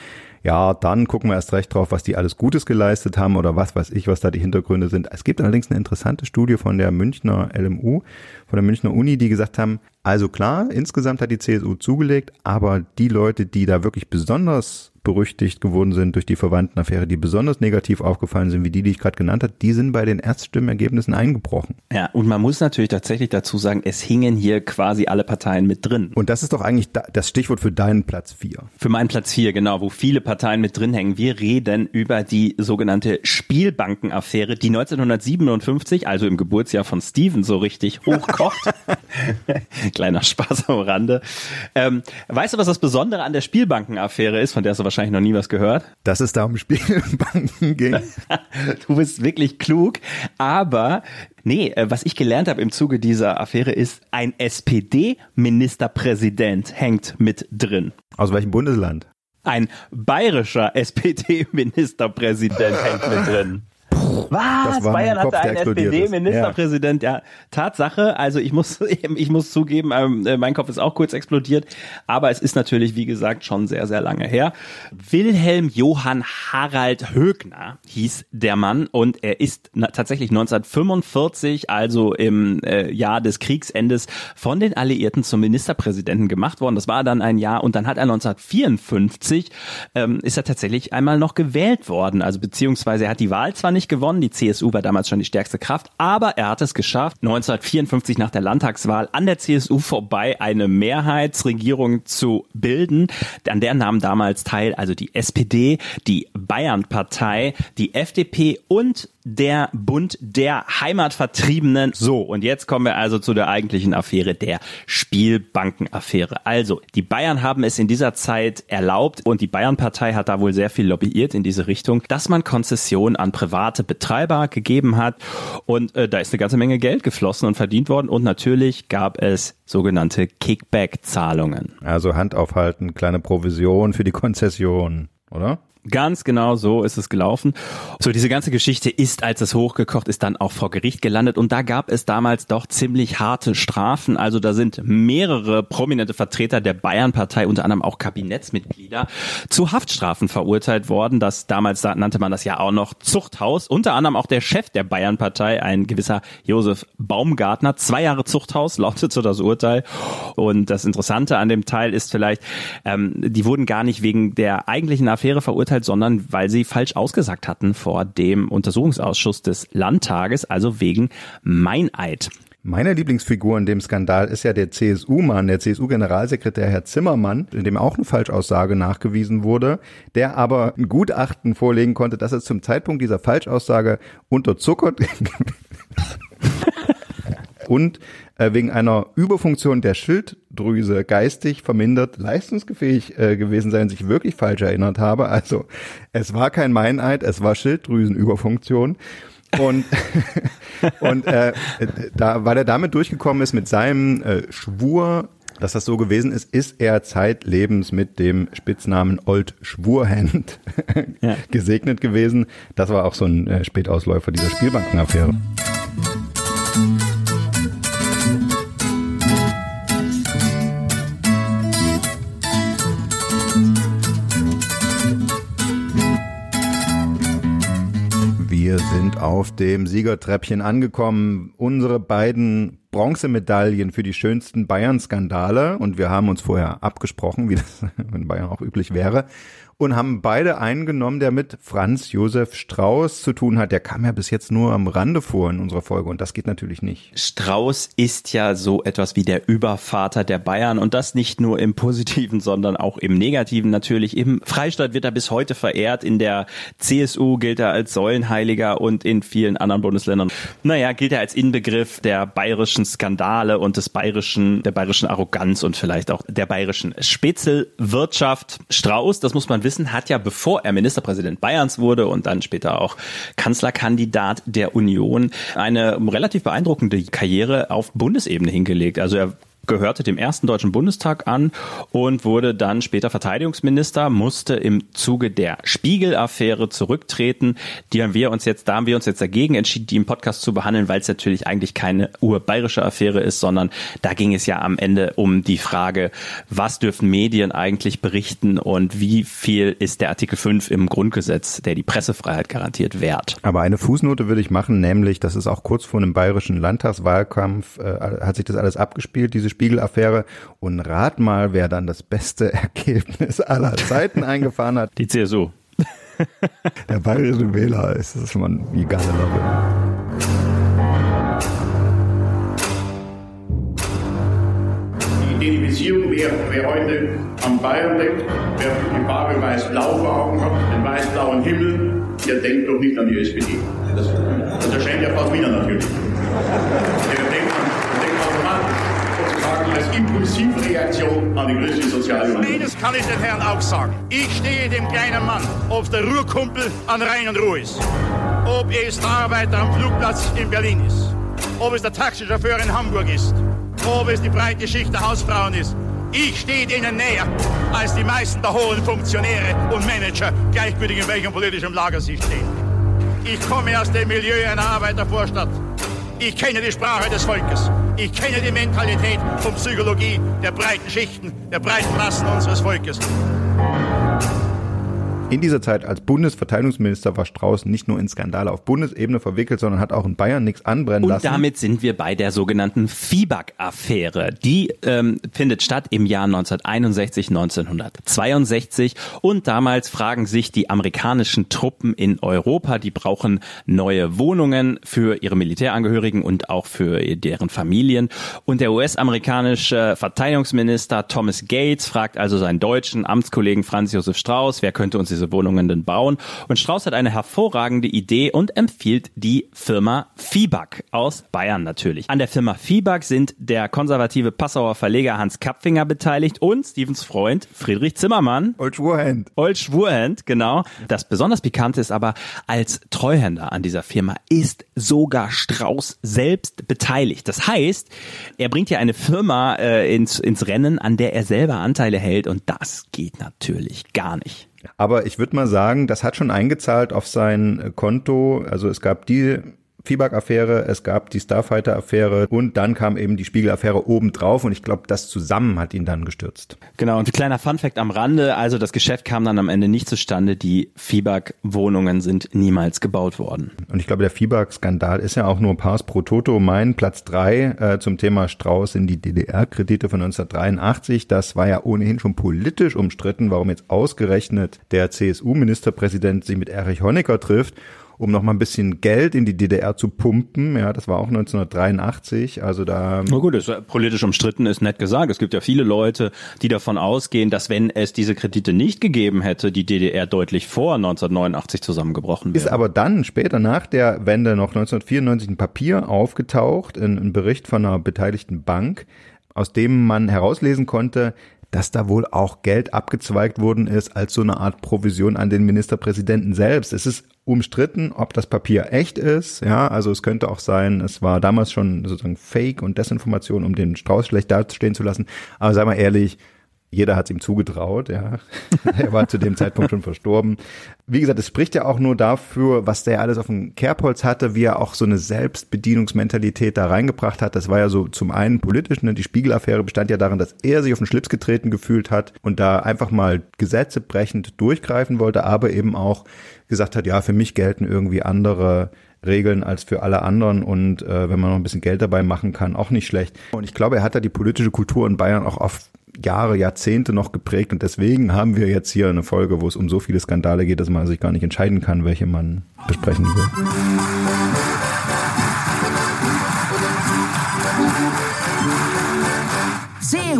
Ja, dann gucken wir erst recht drauf, was die alles Gutes geleistet haben oder was weiß ich, was da die Hintergründe sind. Es gibt allerdings eine interessante Studie von der Münchner LMU, von der Münchner Uni, die gesagt haben, also klar, insgesamt hat die CSU zugelegt, aber die Leute, die da wirklich besonders berüchtigt geworden sind durch die Verwandtenaffäre, die besonders negativ aufgefallen sind, wie die, die ich gerade genannt habe, die sind bei den Erststimmenergebnissen eingebrochen. Ja, und man muss natürlich tatsächlich dazu sagen, es hingen hier quasi alle Parteien mit drin. Und das ist doch eigentlich das Stichwort für deinen Platz 4. Für meinen Platz 4, genau, wo viele Parteien mit drin hängen. Wir reden über die sogenannte Spielbankenaffäre, die 1957, also im Geburtsjahr von Steven, so richtig hochkocht. Kleiner Spaß am Rande. Ähm, weißt du, was das Besondere an der Spielbankenaffäre ist, von der du wahrscheinlich noch nie was gehört? Dass es da um Spielbanken ging. du bist wirklich klug, aber Nee, äh, was ich gelernt habe im Zuge dieser Affäre ist, ein SPD-Ministerpräsident hängt mit drin. Aus welchem Bundesland? Ein bayerischer SPD-Ministerpräsident hängt mit drin. Was? Bayern hatte einen SPD-Ministerpräsident. Ja. ja. Tatsache. Also ich muss, ich muss zugeben, ähm, äh, mein Kopf ist auch kurz explodiert. Aber es ist natürlich, wie gesagt, schon sehr, sehr lange her. Wilhelm Johann Harald Högner hieß der Mann und er ist tatsächlich 1945, also im äh, Jahr des Kriegsendes, von den Alliierten zum Ministerpräsidenten gemacht worden. Das war dann ein Jahr und dann hat er 1954 ähm, ist er tatsächlich einmal noch gewählt worden. Also beziehungsweise er hat die Wahl zwar nicht gewonnen, die CSU war damals schon die stärkste Kraft, aber er hat es geschafft, 1954 nach der Landtagswahl an der CSU vorbei eine Mehrheitsregierung zu bilden. An der nahmen damals teil also die SPD, die Bayernpartei, die FDP und der Bund der Heimatvertriebenen. So, und jetzt kommen wir also zu der eigentlichen Affäre, der Spielbankenaffäre. Also, die Bayern haben es in dieser Zeit erlaubt und die Bayernpartei hat da wohl sehr viel lobbyiert in diese Richtung, dass man Konzessionen an private Betreiber gegeben hat und äh, da ist eine ganze Menge Geld geflossen und verdient worden und natürlich gab es sogenannte Kickback-Zahlungen. Also Hand aufhalten, kleine Provision für die Konzession, oder? Ganz genau so ist es gelaufen. So, diese ganze Geschichte ist, als es hochgekocht ist, dann auch vor Gericht gelandet. Und da gab es damals doch ziemlich harte Strafen. Also da sind mehrere prominente Vertreter der Bayern-Partei, unter anderem auch Kabinettsmitglieder, zu Haftstrafen verurteilt worden. Das damals da nannte man das ja auch noch Zuchthaus. Unter anderem auch der Chef der Bayern-Partei, ein gewisser Josef Baumgartner. Zwei Jahre Zuchthaus lautete das Urteil. Und das Interessante an dem Teil ist vielleicht, ähm, die wurden gar nicht wegen der eigentlichen Affäre verurteilt, verurteilt, sondern weil sie falsch ausgesagt hatten vor dem Untersuchungsausschuss des Landtages, also wegen Meineid. Meine Lieblingsfigur in dem Skandal ist ja der CSU-Mann, der CSU-Generalsekretär Herr Zimmermann, in dem auch eine Falschaussage nachgewiesen wurde, der aber ein Gutachten vorlegen konnte, dass er zum Zeitpunkt dieser Falschaussage unterzuckert und wegen einer Überfunktion der Schilddrüse geistig vermindert leistungsfähig äh, gewesen sein, sich wirklich falsch erinnert habe. Also es war kein Meineid, es war Schilddrüsenüberfunktion. Und, und äh, da, weil er damit durchgekommen ist mit seinem äh, Schwur, dass das so gewesen ist, ist er zeitlebens mit dem Spitznamen Old Schwurhand ja. gesegnet gewesen. Das war auch so ein äh, Spätausläufer dieser Spielbankenaffäre. Wir sind auf dem Siegertreppchen angekommen. Unsere beiden Bronzemedaillen für die schönsten Bayern-Skandale. Und wir haben uns vorher abgesprochen, wie das in Bayern auch üblich wäre und haben beide eingenommen, der mit Franz Josef Strauß zu tun hat. Der kam ja bis jetzt nur am Rande vor in unserer Folge und das geht natürlich nicht. Strauß ist ja so etwas wie der Übervater der Bayern und das nicht nur im Positiven, sondern auch im Negativen natürlich. Im Freistaat wird er bis heute verehrt, in der CSU gilt er als Säulenheiliger und in vielen anderen Bundesländern, naja, gilt er als Inbegriff der bayerischen Skandale und des bayerischen, der bayerischen Arroganz und vielleicht auch der bayerischen Spitzelwirtschaft. Strauß, das muss man wissen, hat ja, bevor er Ministerpräsident Bayerns wurde und dann später auch Kanzlerkandidat der Union, eine relativ beeindruckende Karriere auf Bundesebene hingelegt. Also er gehörte dem ersten Deutschen Bundestag an und wurde dann später Verteidigungsminister, musste im Zuge der Spiegel-Affäre zurücktreten. Die haben wir uns jetzt, da haben wir uns jetzt dagegen entschieden, die im Podcast zu behandeln, weil es natürlich eigentlich keine urbayerische Affäre ist, sondern da ging es ja am Ende um die Frage, was dürfen Medien eigentlich berichten und wie viel ist der Artikel 5 im Grundgesetz, der die Pressefreiheit garantiert, wert. Aber eine Fußnote würde ich machen, nämlich, das ist auch kurz vor einem bayerischen Landtagswahlkampf, äh, hat sich das alles abgespielt, diese Spiegel-Affäre. Und rat mal, wer dann das beste Ergebnis aller Zeiten eingefahren hat. Die CSU. Der bayerische Wähler ist das schon wie geile Lobby. Die Identifizierung, wer, wer heute an Bayern denkt, wer die Farbe weiß-blau vor Augen hat, den weiß-blauen Himmel, der denkt doch nicht an die SPD. Das, das erscheint ja fast wieder natürlich. Impulsivreaktion an die christliche Sozialunion. Eines kann ich den Herrn auch sagen. Ich stehe dem kleinen Mann, ob der Ruhrkumpel an Rhein und Ruhr ist, ob es der Arbeiter am Flugplatz in Berlin ist, ob es der Taxichauffeur in Hamburg ist, ob es die breite Schicht der Hausfrauen ist. Ich stehe ihnen näher als die meisten der hohen Funktionäre und Manager, gleichgültig in welchem politischen Lager sie stehen. Ich komme aus dem Milieu einer Arbeitervorstadt. Ich kenne die Sprache des Volkes. Ich kenne die Mentalität und Psychologie der breiten Schichten, der breiten Massen unseres Volkes. In dieser Zeit als Bundesverteidigungsminister war Strauß nicht nur in Skandale auf Bundesebene verwickelt, sondern hat auch in Bayern nichts anbrennen und lassen. Und damit sind wir bei der sogenannten FIBAG-Affäre. Die ähm, findet statt im Jahr 1961, 1962 und damals fragen sich die amerikanischen Truppen in Europa, die brauchen neue Wohnungen für ihre Militärangehörigen und auch für deren Familien. Und der US-amerikanische Verteidigungsminister Thomas Gates fragt also seinen deutschen Amtskollegen Franz Josef Strauß, wer könnte uns diese Wohnungen denn bauen. Und Strauß hat eine hervorragende Idee und empfiehlt die Firma Fibak aus Bayern natürlich. An der Firma Fibak sind der konservative Passauer Verleger Hans Kapfinger beteiligt und Stevens Freund Friedrich Zimmermann. Old Schwurhand. Old Schwurhand, genau. Das besonders Pikante ist aber, als Treuhänder an dieser Firma ist sogar Strauß selbst beteiligt. Das heißt, er bringt ja eine Firma äh, ins, ins Rennen, an der er selber Anteile hält und das geht natürlich gar nicht. Aber ich würde mal sagen, das hat schon eingezahlt auf sein Konto. Also es gab die Feedback-Affäre, es gab die Starfighter-Affäre und dann kam eben die Spiegel-Affäre obendrauf und ich glaube, das zusammen hat ihn dann gestürzt. Genau, und ein kleiner Funfact am Rande, also das Geschäft kam dann am Ende nicht zustande, die Feedback-Wohnungen sind niemals gebaut worden. Und ich glaube, der Feedback-Skandal ist ja auch nur Pars pro Toto. Mein Platz drei äh, zum Thema Strauß in die DDR-Kredite von 1983, das war ja ohnehin schon politisch umstritten, warum jetzt ausgerechnet der CSU-Ministerpräsident sich mit Erich Honecker trifft um noch mal ein bisschen Geld in die DDR zu pumpen. Ja, das war auch 1983. Also da. Na gut, ist politisch umstritten ist nett gesagt. Es gibt ja viele Leute, die davon ausgehen, dass wenn es diese Kredite nicht gegeben hätte, die DDR deutlich vor 1989 zusammengebrochen wäre. Ist aber dann später nach der Wende noch 1994 ein Papier aufgetaucht, ein, ein Bericht von einer beteiligten Bank, aus dem man herauslesen konnte, dass da wohl auch Geld abgezweigt worden ist als so eine Art Provision an den Ministerpräsidenten selbst. Es ist umstritten, ob das Papier echt ist. Ja, also es könnte auch sein, es war damals schon sozusagen Fake und Desinformation, um den Strauß schlecht dastehen zu lassen. Aber sei mal ehrlich, jeder hat es ihm zugetraut, ja. er war zu dem Zeitpunkt schon verstorben. Wie gesagt, es spricht ja auch nur dafür, was der alles auf dem Kerbholz hatte, wie er auch so eine Selbstbedienungsmentalität da reingebracht hat. Das war ja so zum einen politisch, ne? die Spiegelaffäre bestand ja darin, dass er sich auf den Schlips getreten gefühlt hat und da einfach mal Gesetze brechend durchgreifen wollte, aber eben auch gesagt hat, ja, für mich gelten irgendwie andere Regeln als für alle anderen und äh, wenn man noch ein bisschen Geld dabei machen kann, auch nicht schlecht. Und ich glaube, er hat da die politische Kultur in Bayern auch auf Jahre, Jahrzehnte noch geprägt und deswegen haben wir jetzt hier eine Folge, wo es um so viele Skandale geht, dass man sich gar nicht entscheiden kann, welche man besprechen will.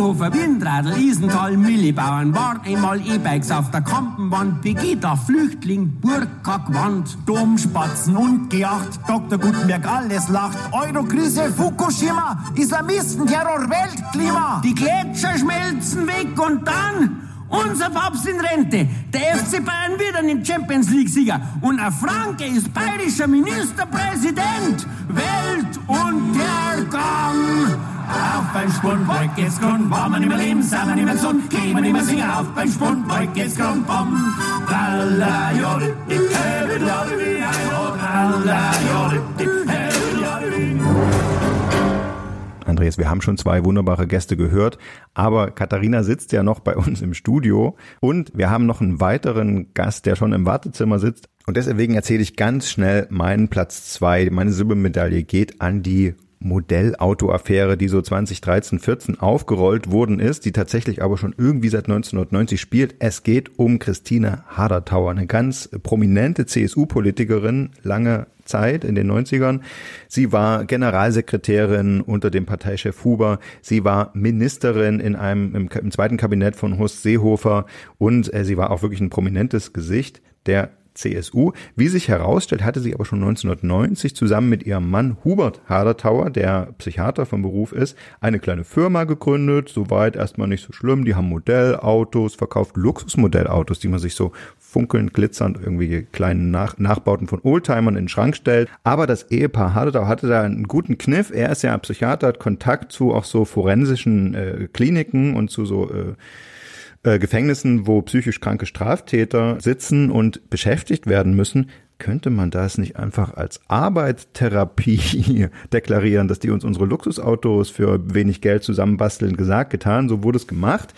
Seehofer, Windradl, Isenthal, Millibauern, waren einmal E-Bikes auf der Kampenwand, Pegida, Flüchtling, Burka, Quant, Domspatzen und Geacht, Dr. Gutenberg, alles lacht, Eurokrise, Fukushima, Islamisten, Terror, Weltklima, die Gletscher schmelzen weg und dann unser Papst in Rente. Der FC Bayern wird ein Champions League-Sieger. Und ein Franke ist bayerischer Ministerpräsident. Weltuntergang. Auf beim Spundbeug geht's grund, nicht mehr leben, sind wir nicht mehr gesund, gehen wir nicht singen, auf beim Spundbeug geht's grund, bom. Tralla, joddi, hey, joddi, tralla, joddi, hey, joddi. Andreas, wir haben schon zwei wunderbare Gäste gehört, aber Katharina sitzt ja noch bei uns im Studio und wir haben noch einen weiteren Gast, der schon im Wartezimmer sitzt. Und deswegen erzähle ich ganz schnell meinen Platz zwei. Meine Silbermedaille geht an die Modellauto-Affäre, die so 2013, 14 aufgerollt worden ist, die tatsächlich aber schon irgendwie seit 1990 spielt. Es geht um Christine Hadertauer, eine ganz prominente CSU-Politikerin, lange Zeit in den 90ern. Sie war Generalsekretärin unter dem Parteichef Huber. Sie war Ministerin in einem, im, im zweiten Kabinett von Horst Seehofer und äh, sie war auch wirklich ein prominentes Gesicht der CSU. Wie sich herausstellt, hatte sie aber schon 1990 zusammen mit ihrem Mann Hubert Hadertauer, der Psychiater vom Beruf ist, eine kleine Firma gegründet. Soweit erstmal nicht so schlimm. Die haben Modellautos verkauft, Luxusmodellautos, die man sich so funkelnd, glitzernd irgendwie kleinen Nach Nachbauten von Oldtimern in den Schrank stellt. Aber das Ehepaar Hadertauer hatte da einen guten Kniff. Er ist ja Psychiater, hat Kontakt zu auch so forensischen äh, Kliniken und zu so äh, äh, Gefängnissen, wo psychisch kranke Straftäter sitzen und beschäftigt werden müssen, könnte man das nicht einfach als Arbeitstherapie deklarieren, dass die uns unsere Luxusautos für wenig Geld zusammenbasteln, gesagt, getan, so wurde es gemacht.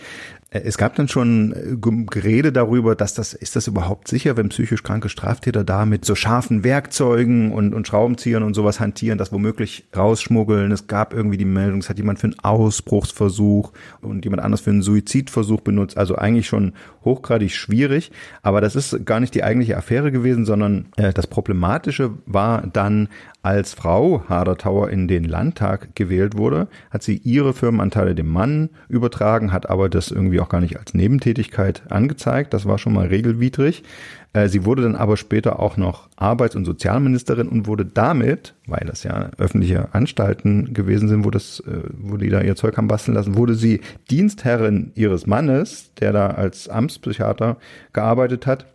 Äh, es gab dann schon äh, Gerede darüber, dass das, ist das überhaupt sicher, wenn psychisch kranke Straftäter da mit so scharfen Werkzeugen und, und Schraubenziehern und sowas hantieren, das womöglich rausschmuggeln. Es gab irgendwie die Meldung, es hat jemand für einen Ausbruchsversuch und jemand anders für einen Suizidversuch benutzt. Also eigentlich schon hochgradig schwierig. Aber das ist gar nicht die eigentliche Affäre gewesen, sondern äh, das Problematische war dann, als Frau Hadertauer in den Landtag gewählt wurde, hat sie ihre Firmenanteile dem Mann übertragen, hat aber das irgendwie auch gar nicht als Nebentätigkeit angezeigt. Das war schon mal regelwidrig. Äh, sie wurde dann aber später auch noch Arbeits- und Sozialministerin und wurde damit, weil das ja öffentliche Anstalten gewesen sind, wo das, äh, wo die da ihr Zeug haben basteln lassen, wurde sie Dienstherrin ihres Mannes, der da als Amtspsychiater gearbeitet hat.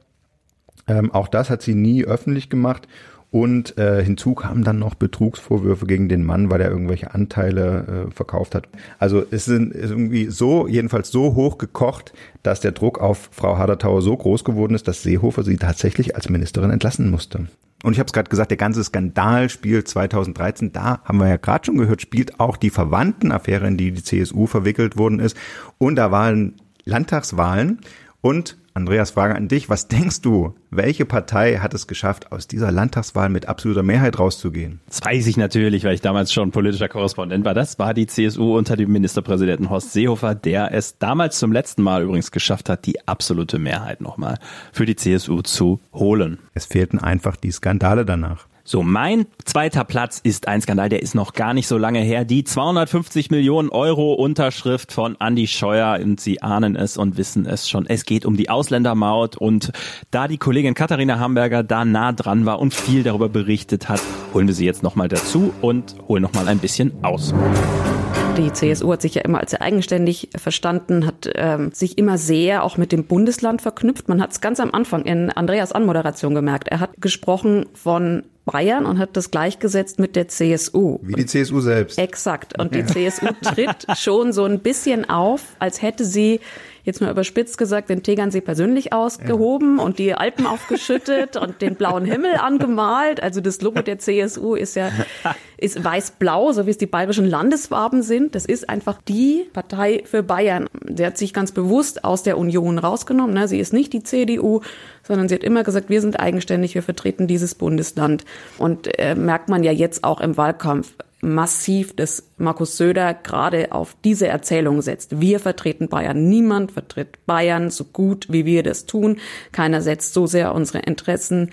Ähm, auch das hat sie nie öffentlich gemacht und äh, hinzu kamen dann noch Betrugsvorwürfe gegen den Mann, weil er irgendwelche Anteile äh, verkauft hat. Also es sind ist irgendwie so, jedenfalls so hoch gekocht, dass der Druck auf Frau Hadertauer so groß geworden ist, dass Seehofer sie tatsächlich als Ministerin entlassen musste. Und ich habe es gerade gesagt, der ganze Skandal spielt 2013, da haben wir ja gerade schon gehört, spielt auch die Verwandtenaffäre, in die die CSU verwickelt worden ist. Und da waren Landtagswahlen und Andreas, Frage an dich. Was denkst du, welche Partei hat es geschafft, aus dieser Landtagswahl mit absoluter Mehrheit rauszugehen? Das weiß ich natürlich, weil ich damals schon politischer Korrespondent war. Das war die CSU unter dem Ministerpräsidenten Horst Seehofer, der es damals zum letzten Mal übrigens geschafft hat, die absolute Mehrheit nochmal für die CSU zu holen. Es fehlten einfach die Skandale danach. So, mein zweiter Platz ist ein Skandal, der ist noch gar nicht so lange her. Die 250 Millionen Euro Unterschrift von Andy Scheuer und Sie ahnen es und wissen es schon. Es geht um die Ausländermaut und da die Kollegin Katharina Hamburger da nah dran war und viel darüber berichtet hat, holen wir sie jetzt nochmal dazu und holen nochmal ein bisschen aus. Die CSU hat sich ja immer als sehr eigenständig verstanden, hat ähm, sich immer sehr auch mit dem Bundesland verknüpft. Man hat es ganz am Anfang in Andreas Anmoderation gemerkt. Er hat gesprochen von Bayern und hat das gleichgesetzt mit der CSU. Wie die CSU selbst. Exakt. Und die CSU tritt schon so ein bisschen auf, als hätte sie jetzt mal überspitzt gesagt, den Tegernsee persönlich ausgehoben ja. und die Alpen aufgeschüttet und den blauen Himmel angemalt. Also das Logo der CSU ist ja ist weiß-blau, so wie es die bayerischen Landesfarben sind. Das ist einfach die Partei für Bayern. Sie hat sich ganz bewusst aus der Union rausgenommen. Ne? Sie ist nicht die CDU, sondern sie hat immer gesagt, wir sind eigenständig, wir vertreten dieses Bundesland. Und äh, merkt man ja jetzt auch im Wahlkampf massiv, dass Markus Söder gerade auf diese Erzählung setzt. Wir vertreten Bayern. Niemand vertritt Bayern so gut, wie wir das tun. Keiner setzt so sehr unsere Interessen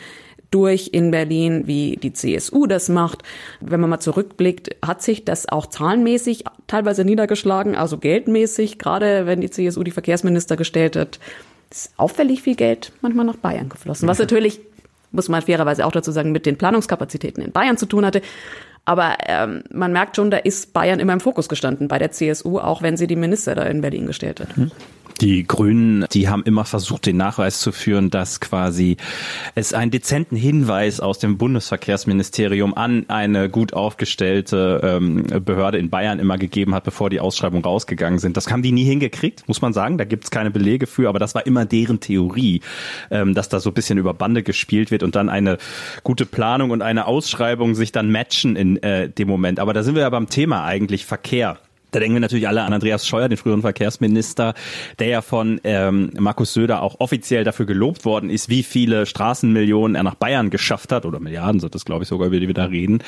durch in Berlin, wie die CSU das macht. Wenn man mal zurückblickt, hat sich das auch zahlenmäßig teilweise niedergeschlagen, also geldmäßig, gerade wenn die CSU die Verkehrsminister gestellt hat, ist auffällig viel Geld manchmal nach Bayern geflossen, was natürlich muss man fairerweise auch dazu sagen, mit den Planungskapazitäten in Bayern zu tun hatte. Aber ähm, man merkt schon, da ist Bayern immer im Fokus gestanden bei der CSU, auch wenn sie die Minister da in Berlin gestellt hat. Mhm. Die Grünen, die haben immer versucht, den Nachweis zu führen, dass quasi es einen dezenten Hinweis aus dem Bundesverkehrsministerium an eine gut aufgestellte ähm, Behörde in Bayern immer gegeben hat, bevor die Ausschreibungen rausgegangen sind. Das haben die nie hingekriegt, muss man sagen. Da gibt es keine Belege für, aber das war immer deren Theorie, ähm, dass da so ein bisschen über Bande gespielt wird und dann eine gute Planung und eine Ausschreibung sich dann matchen in äh, dem Moment. Aber da sind wir ja beim Thema eigentlich Verkehr. Da denken wir natürlich alle an Andreas Scheuer, den früheren Verkehrsminister, der ja von ähm, Markus Söder auch offiziell dafür gelobt worden ist, wie viele Straßenmillionen er nach Bayern geschafft hat, oder Milliarden sind das, glaube ich, sogar, über die wir da reden.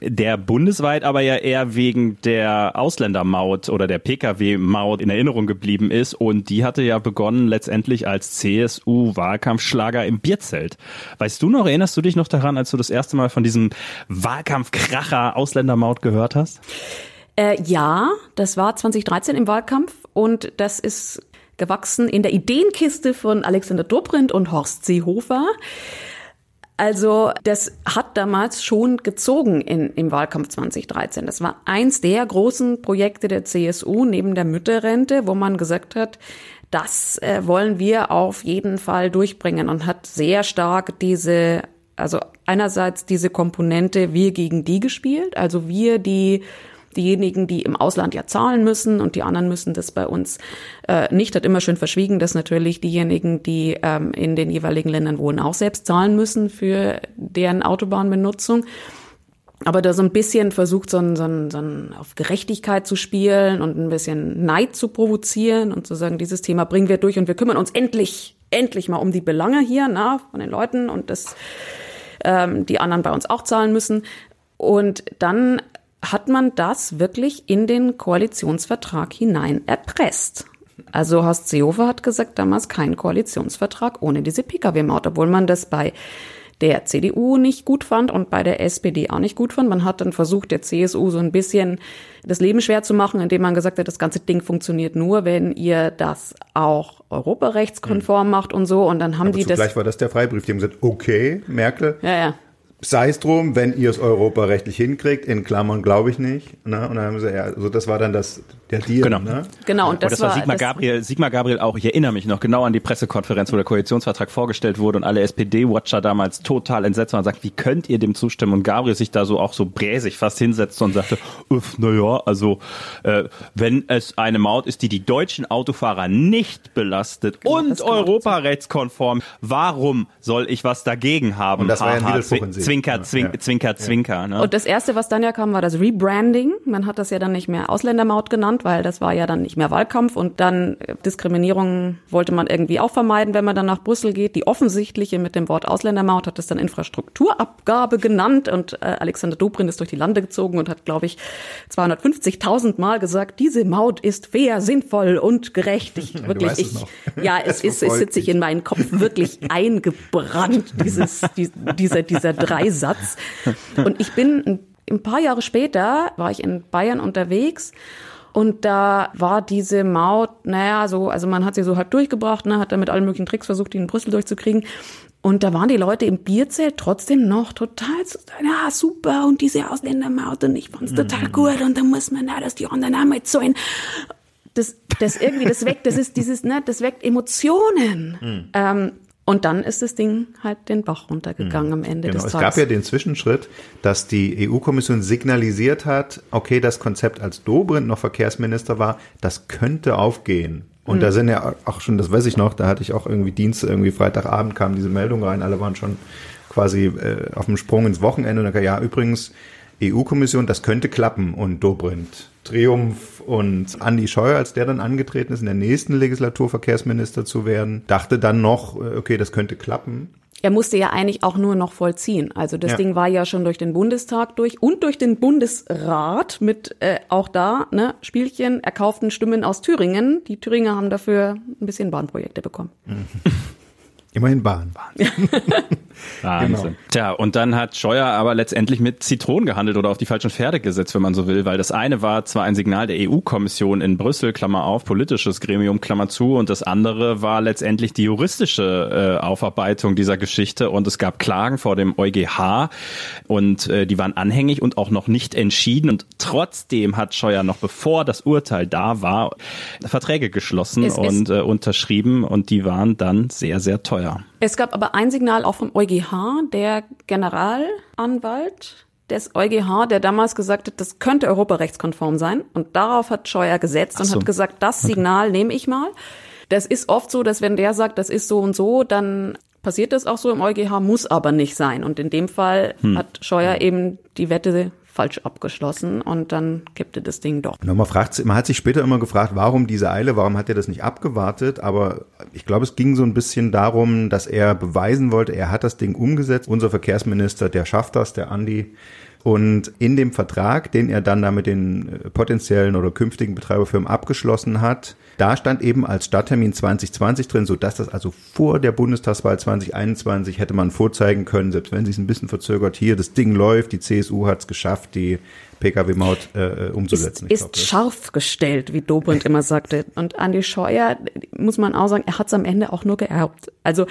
Der bundesweit aber ja eher wegen der Ausländermaut oder der Pkw-Maut in Erinnerung geblieben ist. Und die hatte ja begonnen letztendlich als CSU-Wahlkampfschlager im Bierzelt. Weißt du noch, erinnerst du dich noch daran, als du das erste Mal von diesem Wahlkampfkracher Ausländermaut gehört hast? Äh, ja, das war 2013 im Wahlkampf und das ist gewachsen in der Ideenkiste von Alexander Dobrindt und Horst Seehofer. Also das hat damals schon gezogen in, im Wahlkampf 2013. Das war eins der großen Projekte der CSU neben der Mütterrente, wo man gesagt hat, das äh, wollen wir auf jeden Fall durchbringen und hat sehr stark diese, also einerseits diese Komponente wir gegen die gespielt, also wir, die diejenigen, die im Ausland ja zahlen müssen und die anderen müssen das bei uns äh, nicht, hat immer schön verschwiegen, dass natürlich diejenigen, die ähm, in den jeweiligen Ländern wohnen, auch selbst zahlen müssen für deren Autobahnbenutzung. Aber da so ein bisschen versucht, so ein, so, ein, so ein auf Gerechtigkeit zu spielen und ein bisschen Neid zu provozieren und zu sagen, dieses Thema bringen wir durch und wir kümmern uns endlich, endlich mal um die Belange hier, na, von den Leuten und das ähm, die anderen bei uns auch zahlen müssen. Und dann hat man das wirklich in den Koalitionsvertrag hinein erpresst. Also Horst Seehofer hat gesagt, damals kein Koalitionsvertrag ohne diese Pkw-Maut, obwohl man das bei der CDU nicht gut fand und bei der SPD auch nicht gut fand. Man hat dann versucht, der CSU so ein bisschen das Leben schwer zu machen, indem man gesagt hat, das ganze Ding funktioniert nur, wenn ihr das auch europarechtskonform mhm. macht und so. Und dann haben Aber die das. Vielleicht war das der Freibrief. Die haben gesagt, okay, Merkel. Ja, ja sei es drum, wenn ihr es europarechtlich hinkriegt, in Klammern glaube ich nicht. Ne? Und dann haben sie, ja, also das war dann das, der Deal. Genau. Ne? Genau, und das, und das war, war Sigmar Gabriel, Sigmar Gabriel auch, ich erinnere mich noch genau an die Pressekonferenz, wo der Koalitionsvertrag vorgestellt wurde und alle SPD-Watcher damals total entsetzt waren und sagten, wie könnt ihr dem zustimmen? Und Gabriel sich da so auch so bräsig fast hinsetzte und sagte, naja, also äh, wenn es eine Maut ist, die die deutschen Autofahrer nicht belastet genau, und europarechtskonform, warum soll ich was dagegen haben? Und das war ja ein Widerspruch in sich. Zwinker, zwinker, ja. zwinker, zwinker. Ne? Und das erste, was dann ja kam, war das Rebranding. Man hat das ja dann nicht mehr Ausländermaut genannt, weil das war ja dann nicht mehr Wahlkampf und dann äh, Diskriminierung wollte man irgendwie auch vermeiden, wenn man dann nach Brüssel geht. Die offensichtliche mit dem Wort Ausländermaut hat das dann Infrastrukturabgabe genannt und äh, Alexander Dobrindt ist durch die Lande gezogen und hat, glaube ich, 250.000 Mal gesagt, diese Maut ist fair, sinnvoll und gerecht. Ich, wirklich, ich, ja, es ist, es sitzt sich in meinen Kopf wirklich eingebrannt, dieses, die, dieser, dieser drei Dreisatz. Und ich bin ein paar Jahre später, war ich in Bayern unterwegs und da war diese Maut, naja, so, also man hat sie so halb durchgebracht, ne, hat dann mit allen möglichen Tricks versucht, die in Brüssel durchzukriegen. Und da waren die Leute im Bierzelt trotzdem noch total, ja, super, und diese Ausländermaut, und ich fand's total Mhm. gut, und da muss man auch, dass die anderen auch mal zahlen. Das, das irgendwie, das weckt, das ist dieses, ne, das weckt Emotionen. Mhm. Ähm, und dann ist das Ding halt den Bach runtergegangen am Ende Genau, des es Tages. gab ja den Zwischenschritt, dass die EU-Kommission signalisiert hat, okay, das Konzept, als Dobrindt noch Verkehrsminister war, das könnte aufgehen. Und Mhm. da sind ja auch schon, das weiß ich noch, da hatte ich auch irgendwie Dienst, irgendwie Freitagabend kam diese Meldung rein, alle waren schon quasi äh, auf dem Sprung ins Wochenende. Und dann, kam, ja, übrigens, EU-Kommission, das könnte klappen. Und Dobrindt, Triumph und Andi Scheuer, als der dann angetreten ist, in der nächsten Legislatur Verkehrsminister zu werden, dachte dann noch, äh, okay, das könnte klappen. Er musste ja eigentlich auch nur noch vollziehen. Also das Ja. Ding war ja schon durch den Bundestag durch und durch den Bundesrat mit äh, auch da ne, Spielchen erkauften Stimmen aus Thüringen. Die Thüringer haben dafür ein bisschen Bahnprojekte bekommen. Immerhin Bahn. Wahnsinn. Genau. Tja, und dann hat Scheuer aber letztendlich mit Zitronen gehandelt oder auf die falschen Pferde gesetzt, wenn man so will, weil das eine war zwar ein Signal der EU-Kommission in Brüssel, Klammer auf, politisches Gremium, Klammer zu, und das andere war letztendlich die juristische äh, Aufarbeitung dieser Geschichte und es gab Klagen vor dem EuGH und äh, die waren anhängig und auch noch nicht entschieden und trotzdem hat Scheuer noch bevor das Urteil da war, Verträge geschlossen Es und äh, unterschrieben und die waren dann sehr, sehr teuer. Es gab aber ein Signal auch vom EuGH, der Generalanwalt des EuGH, der damals gesagt hat, das könnte europarechtskonform sein. Und darauf hat Scheuer gesetzt Ach und so. hat gesagt, das Okay. Signal nehme ich mal. Das ist oft so, dass wenn der sagt, das ist so und so, dann passiert das auch so im EuGH, muss aber nicht sein. Und in dem Fall Hm. hat Scheuer eben die Wette falsch abgeschlossen und dann kippte das Ding doch. Man, fragt, man hat sich später immer gefragt, warum diese Eile, warum hat er das nicht abgewartet? Aber ich glaube, es ging so ein bisschen darum, dass er beweisen wollte, er hat das Ding umgesetzt. Unser Verkehrsminister, der schafft das, der Andi. Und in dem Vertrag, den er dann da mit den äh, potenziellen oder künftigen Betreiberfirmen abgeschlossen hat, da stand eben als Starttermin 2020 drin, so dass das also vor der Bundestagswahl 2021 hätte man vorzeigen können, selbst wenn sich es ein bisschen verzögert, hier, das Ding läuft, die CSU hat es geschafft, die Pkw-Maut äh, umzusetzen. Ich ist glaub, scharf gestellt, wie Dobrindt immer sagte. Und Andi Scheuer, muss man auch sagen, er hat es am Ende auch nur geerbt. Also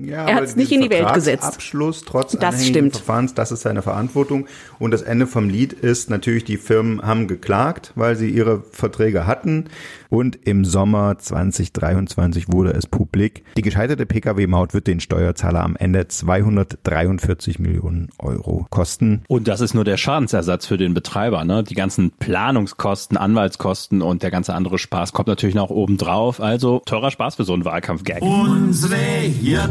Ja, er hat es nicht in die Welt gesetzt. Abschluss trotz Das stimmt. Verfahrens, das ist seine Verantwortung. Und das Ende vom Lied ist natürlich, die Firmen haben geklagt, weil sie ihre Verträge hatten. Und im Sommer 2023 wurde es publik. Die gescheiterte Pkw-Maut wird den Steuerzahler am Ende 243 Millionen Euro kosten. Und das ist nur der Schadensersatz für den Betreiber. Ne? Die ganzen Planungskosten, Anwaltskosten und der ganze andere Spaß kommt natürlich noch oben drauf. Also teurer Spaß für so einen Wahlkampfgag. Unsere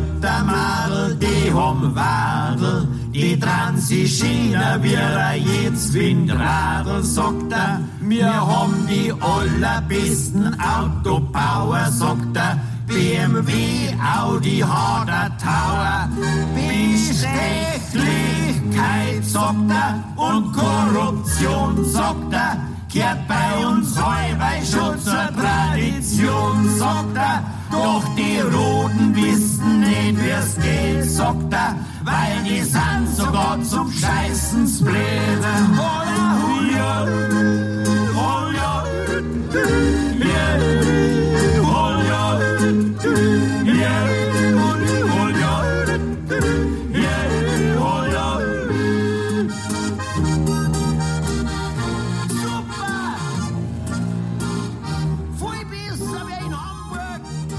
Hirtermadel, die haben Wadel, die China wie er jetzt Windradl, sagt er. Wir haben die allerbesten Autobauer, sagt er. BMW, Audi, Harder Tower, Bestechlichkeit, sagt er, und Korruption, sagt er, kehrt bei uns heubei schon zur Tradition, sagt er, doch die Roten wissen nicht, wie's geht, sagt er, weil die sind sogar zum Scheißen blöde. Oh ja, oh ja, yeah,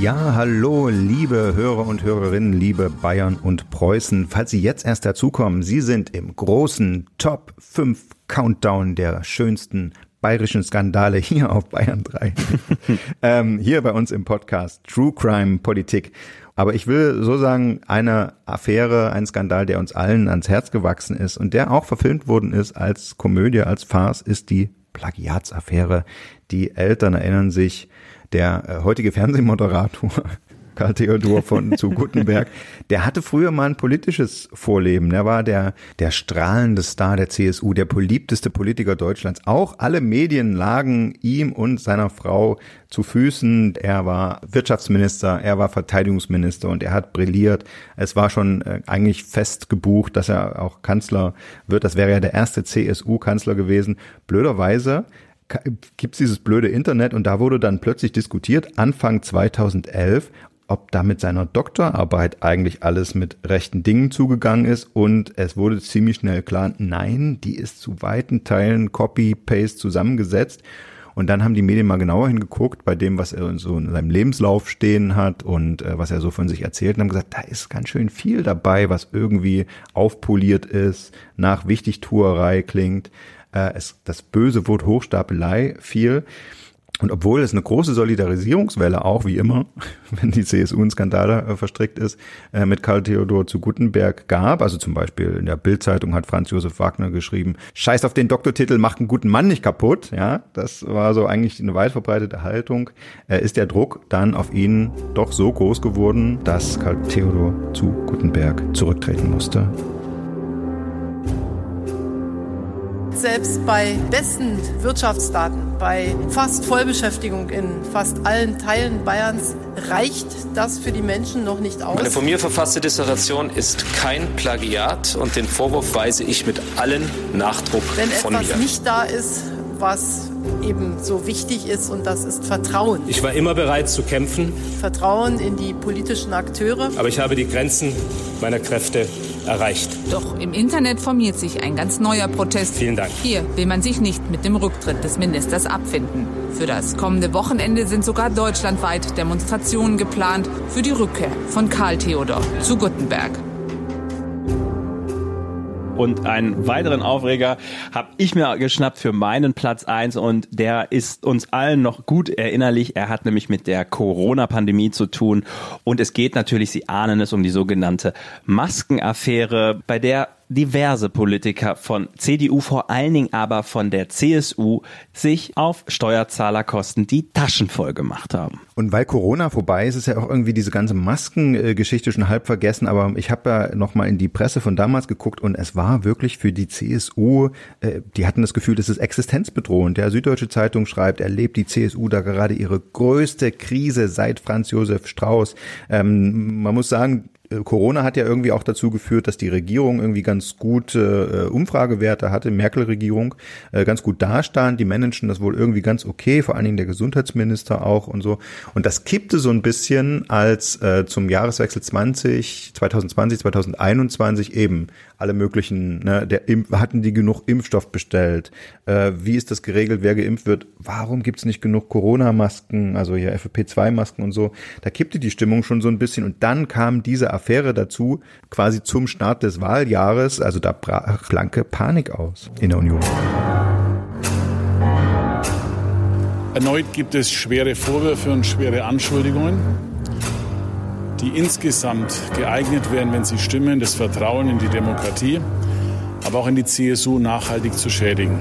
Ja, hallo, liebe Hörer und Hörerinnen, liebe Bayern und Preußen. Falls Sie jetzt erst dazukommen, Sie sind im großen Top 5 Countdown der schönsten bayerischen Skandale hier auf Bayern 3. ähm, hier bei uns im Podcast True Crime Politik. Aber ich will so sagen, eine Affäre, ein Skandal, der uns allen ans Herz gewachsen ist und der auch verfilmt worden ist als Komödie, als Farce, ist die Plagiatsaffäre. Die Eltern erinnern sich, der äh, heutige Fernsehmoderator Karl Theodor von zu Guttenberg, der hatte früher mal ein politisches Vorleben. Er war der, der strahlende Star der CSU, der beliebteste Politiker Deutschlands. Auch alle Medien lagen ihm und seiner Frau zu Füßen. Er war Wirtschaftsminister, er war Verteidigungsminister und er hat brilliert. Es war schon äh, eigentlich fest gebucht, dass er auch Kanzler wird. Das wäre ja der erste CSU-Kanzler gewesen. Blöderweise gibt's dieses blöde Internet? Und da wurde dann plötzlich diskutiert, Anfang 2011, ob da mit seiner Doktorarbeit eigentlich alles mit rechten Dingen zugegangen ist. Und es wurde ziemlich schnell klar, nein, die ist zu weiten Teilen Copy-Paste zusammengesetzt. Und dann haben die Medien mal genauer hingeguckt bei dem, was er so in seinem Lebenslauf stehen hat und äh, was er so von sich erzählt und haben gesagt, da ist ganz schön viel dabei, was irgendwie aufpoliert ist, nach Wichtigtuerei klingt. Äh, es, das böse Wort Hochstapelei viel. Und obwohl es eine große Solidarisierungswelle auch, wie immer, wenn die CSU in Skandale äh, verstrickt ist, äh, mit Karl Theodor zu Gutenberg gab, also zum Beispiel in der Bildzeitung hat Franz Josef Wagner geschrieben, Scheiß auf den Doktortitel, macht einen guten Mann nicht kaputt, ja, das war so eigentlich eine weit verbreitete Haltung, äh, ist der Druck dann auf ihn doch so groß geworden, dass Karl Theodor zu Gutenberg zurücktreten musste. Selbst bei besten Wirtschaftsdaten, bei fast Vollbeschäftigung in fast allen Teilen Bayerns, reicht das für die Menschen noch nicht aus. Meine von mir verfasste Dissertation ist kein Plagiat und den Vorwurf weise ich mit allen Nachdruck Wenn von mir. etwas nicht da ist, was eben so wichtig ist, und das ist Vertrauen. Ich war immer bereit zu kämpfen, Vertrauen in die politischen Akteure. aber ich habe die Grenzen meiner Kräfte erreicht. Doch im Internet formiert sich ein ganz neuer Protest. Vielen Dank. Hier will man sich nicht mit dem Rücktritt des Ministers abfinden. Für das kommende Wochenende sind sogar deutschlandweit Demonstrationen geplant für die Rückkehr von Karl Theodor zu Gutenberg. Und einen weiteren Aufreger habe ich mir geschnappt für meinen Platz eins und der ist uns allen noch gut erinnerlich. Er hat nämlich mit der Corona-Pandemie zu tun und es geht natürlich, Sie ahnen es, um die sogenannte Maskenaffäre, bei der diverse Politiker von CDU, vor allen Dingen aber von der CSU, sich auf Steuerzahlerkosten die Taschen voll gemacht haben. Und weil Corona vorbei ist, ist ja auch irgendwie diese ganze Maskengeschichte schon halb vergessen. Aber ich habe ja noch mal in die Presse von damals geguckt und es war wirklich für die CSU, äh, die hatten das Gefühl, das ist existenzbedrohend. Der Süddeutsche Zeitung schreibt, erlebt die CSU da gerade ihre größte Krise seit Franz Josef Strauß. Ähm, man muss sagen, Corona hat ja irgendwie auch dazu geführt, dass die Regierung irgendwie ganz gute äh, Umfragewerte hatte, Merkel-Regierung, äh, ganz gut dastand. Die managen das wohl irgendwie ganz okay, vor allen Dingen der Gesundheitsminister auch und so. Und das kippte so ein bisschen, als äh, zum Jahreswechsel 20, 2020, 2021 eben alle möglichen, ne, der Impf, hatten die genug Impfstoff bestellt? Äh, wie ist das geregelt, wer geimpft wird? Warum gibt's nicht genug Corona-Masken, also hier FFP2-Masken und so? Da kippte die Stimmung schon so ein bisschen und dann kam diese Affäre dazu, quasi zum Start des Wahljahres, also da brach blanke Panik aus in der Union. Erneut gibt es schwere Vorwürfe und schwere Anschuldigungen, die insgesamt geeignet wären, wenn sie stimmen, das Vertrauen in die Demokratie, aber auch in die CSU nachhaltig zu schädigen.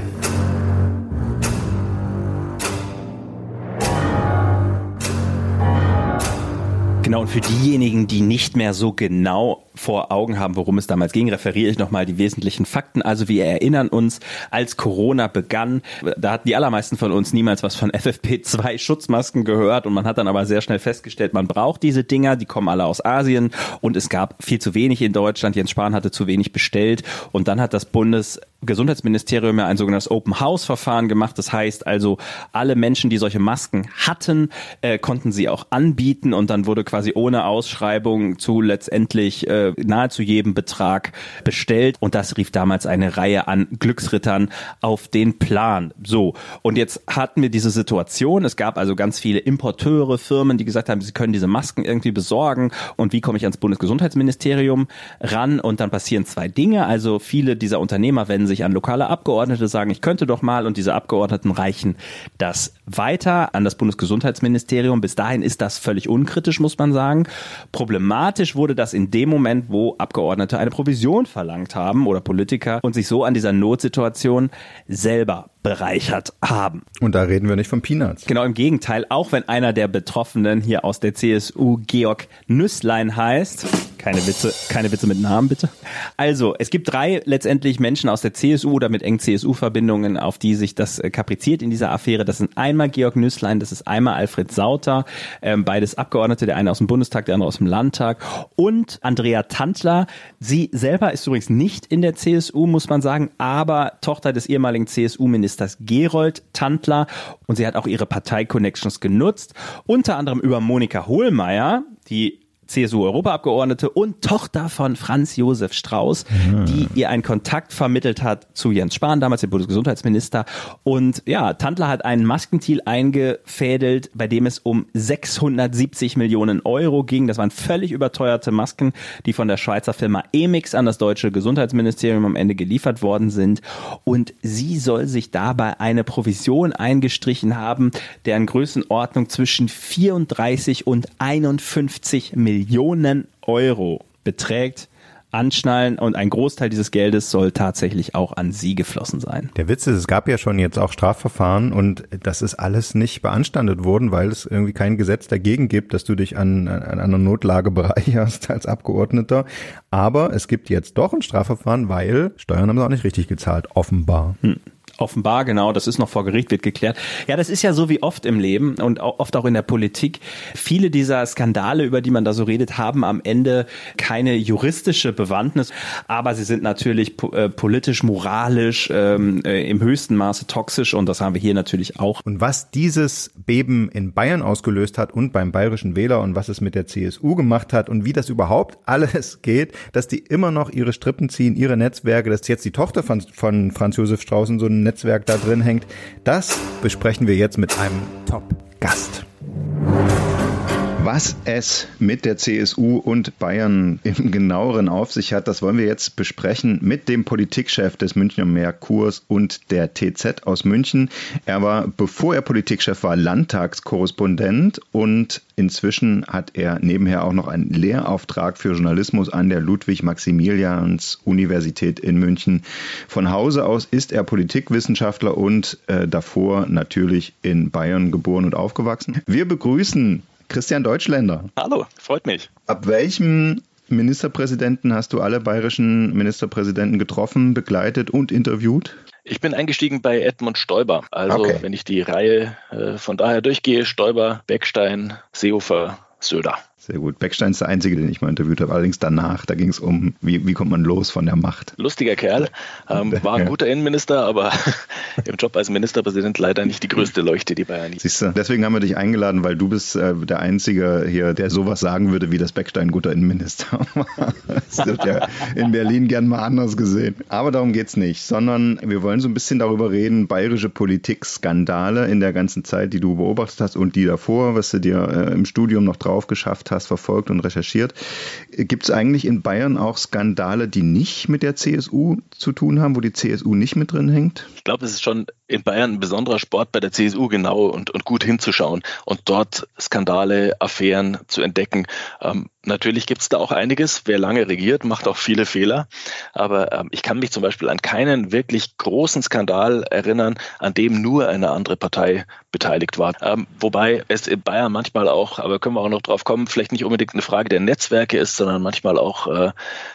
Genau, und für diejenigen, die nicht mehr so genau vor Augen haben, worum es damals ging, referiere ich nochmal die wesentlichen Fakten. Also wir erinnern uns, als Corona begann, da hatten die allermeisten von uns niemals was von FFP2 Schutzmasken gehört und man hat dann aber sehr schnell festgestellt, man braucht diese Dinger, die kommen alle aus Asien und es gab viel zu wenig in Deutschland. Jens Spahn hatte zu wenig bestellt und dann hat das Bundesgesundheitsministerium ja ein sogenanntes Open House Verfahren gemacht. Das heißt also, alle Menschen, die solche Masken hatten, äh, konnten sie auch anbieten und dann wurde quasi ohne Ausschreibung zu letztendlich äh, nahezu jedem Betrag bestellt. Und das rief damals eine Reihe an Glücksrittern auf den Plan. So, und jetzt hatten wir diese Situation, es gab also ganz viele Importeure, Firmen, die gesagt haben, sie können diese Masken irgendwie besorgen. Und wie komme ich ans Bundesgesundheitsministerium ran? Und dann passieren zwei Dinge, also viele dieser Unternehmer wenden sich an lokale Abgeordnete, sagen, ich könnte doch mal. Und diese Abgeordneten reichen das weiter an das Bundesgesundheitsministerium. Bis dahin ist das völlig unkritisch, muss man sagen. Problematisch wurde das in dem Moment, wo Abgeordnete eine Provision verlangt haben oder Politiker und sich so an dieser Notsituation selber bereichert haben. Und da reden wir nicht von Peanuts. Genau im Gegenteil, auch wenn einer der Betroffenen hier aus der CSU Georg Nüsslein heißt. Keine Witze, keine Witze mit Namen bitte. Also, es gibt drei letztendlich Menschen aus der CSU oder mit engen CSU-Verbindungen, auf die sich das äh, kapriziert in dieser Affäre. Das sind einmal Georg Nüsslein, das ist einmal Alfred Sauter, ähm, beides Abgeordnete, der eine aus dem Bundestag, der andere aus dem Landtag und Andrea Tantler. Sie selber ist übrigens nicht in der CSU, muss man sagen, aber Tochter des ehemaligen CSU-Ministers Gerold Tantler und sie hat auch ihre Partei-Connections genutzt, unter anderem über Monika Hohlmeier, die CSU-Europaabgeordnete und Tochter von Franz Josef Strauß, mhm. die ihr einen Kontakt vermittelt hat zu Jens Spahn, damals dem Bundesgesundheitsminister. Und ja, Tandler hat einen Maskendeal eingefädelt, bei dem es um 670 Millionen Euro ging. Das waren völlig überteuerte Masken, die von der Schweizer Firma Emix an das deutsche Gesundheitsministerium am Ende geliefert worden sind. Und sie soll sich dabei eine Provision eingestrichen haben, deren Größenordnung zwischen 34 und 51 Millionen Millionen Euro beträgt. Anschnallen und ein Großteil dieses Geldes soll tatsächlich auch an sie geflossen sein. Der Witz ist, es gab ja schon jetzt auch Strafverfahren und das ist alles nicht beanstandet worden, weil es irgendwie kein Gesetz dagegen gibt, dass du dich an, an einer Notlage bereicherst als Abgeordneter. Aber es gibt jetzt doch ein Strafverfahren, weil Steuern haben sie auch nicht richtig gezahlt, offenbar. Hm. Offenbar, genau, das ist noch vor Gericht, wird geklärt. Ja, das ist ja so wie oft im Leben und oft auch in der Politik. Viele dieser Skandale, über die man da so redet, haben am Ende keine juristische Bewandtnis, aber sie sind natürlich äh, politisch, moralisch ähm, äh, im höchsten Maße toxisch und das haben wir hier natürlich auch. Und was dieses Beben in Bayern ausgelöst hat und beim bayerischen Wähler und was es mit der CSU gemacht hat und wie das überhaupt alles geht, dass die immer noch ihre Strippen ziehen, ihre Netzwerke, dass jetzt die Tochter von, von Franz Josef Straußen so ein Netzwerk da drin hängt. Das besprechen wir jetzt mit einem Top-Gast. Was es mit der CSU und Bayern im genaueren auf sich hat, das wollen wir jetzt besprechen mit dem Politikchef des Münchner Merkurs und der TZ aus München. Er war, bevor er Politikchef war, Landtagskorrespondent und inzwischen hat er nebenher auch noch einen Lehrauftrag für Journalismus an der Ludwig-Maximilians-Universität in München. Von Hause aus ist er Politikwissenschaftler und äh, davor natürlich in Bayern geboren und aufgewachsen. Wir begrüßen Christian Deutschländer. Hallo, freut mich. Ab welchem Ministerpräsidenten hast du alle bayerischen Ministerpräsidenten getroffen, begleitet und interviewt? Ich bin eingestiegen bei Edmund Stoiber. Also okay. wenn ich die Reihe äh, von daher durchgehe, Stoiber, Beckstein, Seehofer, Söder. Sehr gut. Beckstein ist der Einzige, den ich mal interviewt habe. Allerdings danach, da ging es um, wie, wie kommt man los von der Macht. Lustiger Kerl, ähm, war ein guter Innenminister, aber im Job als Ministerpräsident leider nicht die größte Leuchte, die Bayern nicht. Siehst du, deswegen haben wir dich eingeladen, weil du bist äh, der Einzige hier, der sowas sagen würde, wie das Beckstein ein guter Innenminister war. das wird ja in Berlin gern mal anders gesehen. Aber darum geht es nicht, sondern wir wollen so ein bisschen darüber reden, bayerische Politik-Skandale in der ganzen Zeit, die du beobachtet hast und die davor, was du dir äh, im Studium noch drauf geschafft hast Podcast verfolgt und recherchiert. Gibt es eigentlich in Bayern auch Skandale, die nicht mit der CSU zu tun haben, wo die CSU nicht mit drin hängt? Ich glaube, es ist schon in Bayern ein besonderer Sport bei der CSU genau und, und gut hinzuschauen und dort Skandale, Affären zu entdecken. Ähm, natürlich gibt es da auch einiges. Wer lange regiert, macht auch viele Fehler. Aber ähm, ich kann mich zum Beispiel an keinen wirklich großen Skandal erinnern, an dem nur eine andere Partei beteiligt war. Ähm, wobei es in Bayern manchmal auch, aber können wir auch noch drauf kommen, vielleicht nicht unbedingt eine Frage der Netzwerke ist, sondern manchmal auch äh,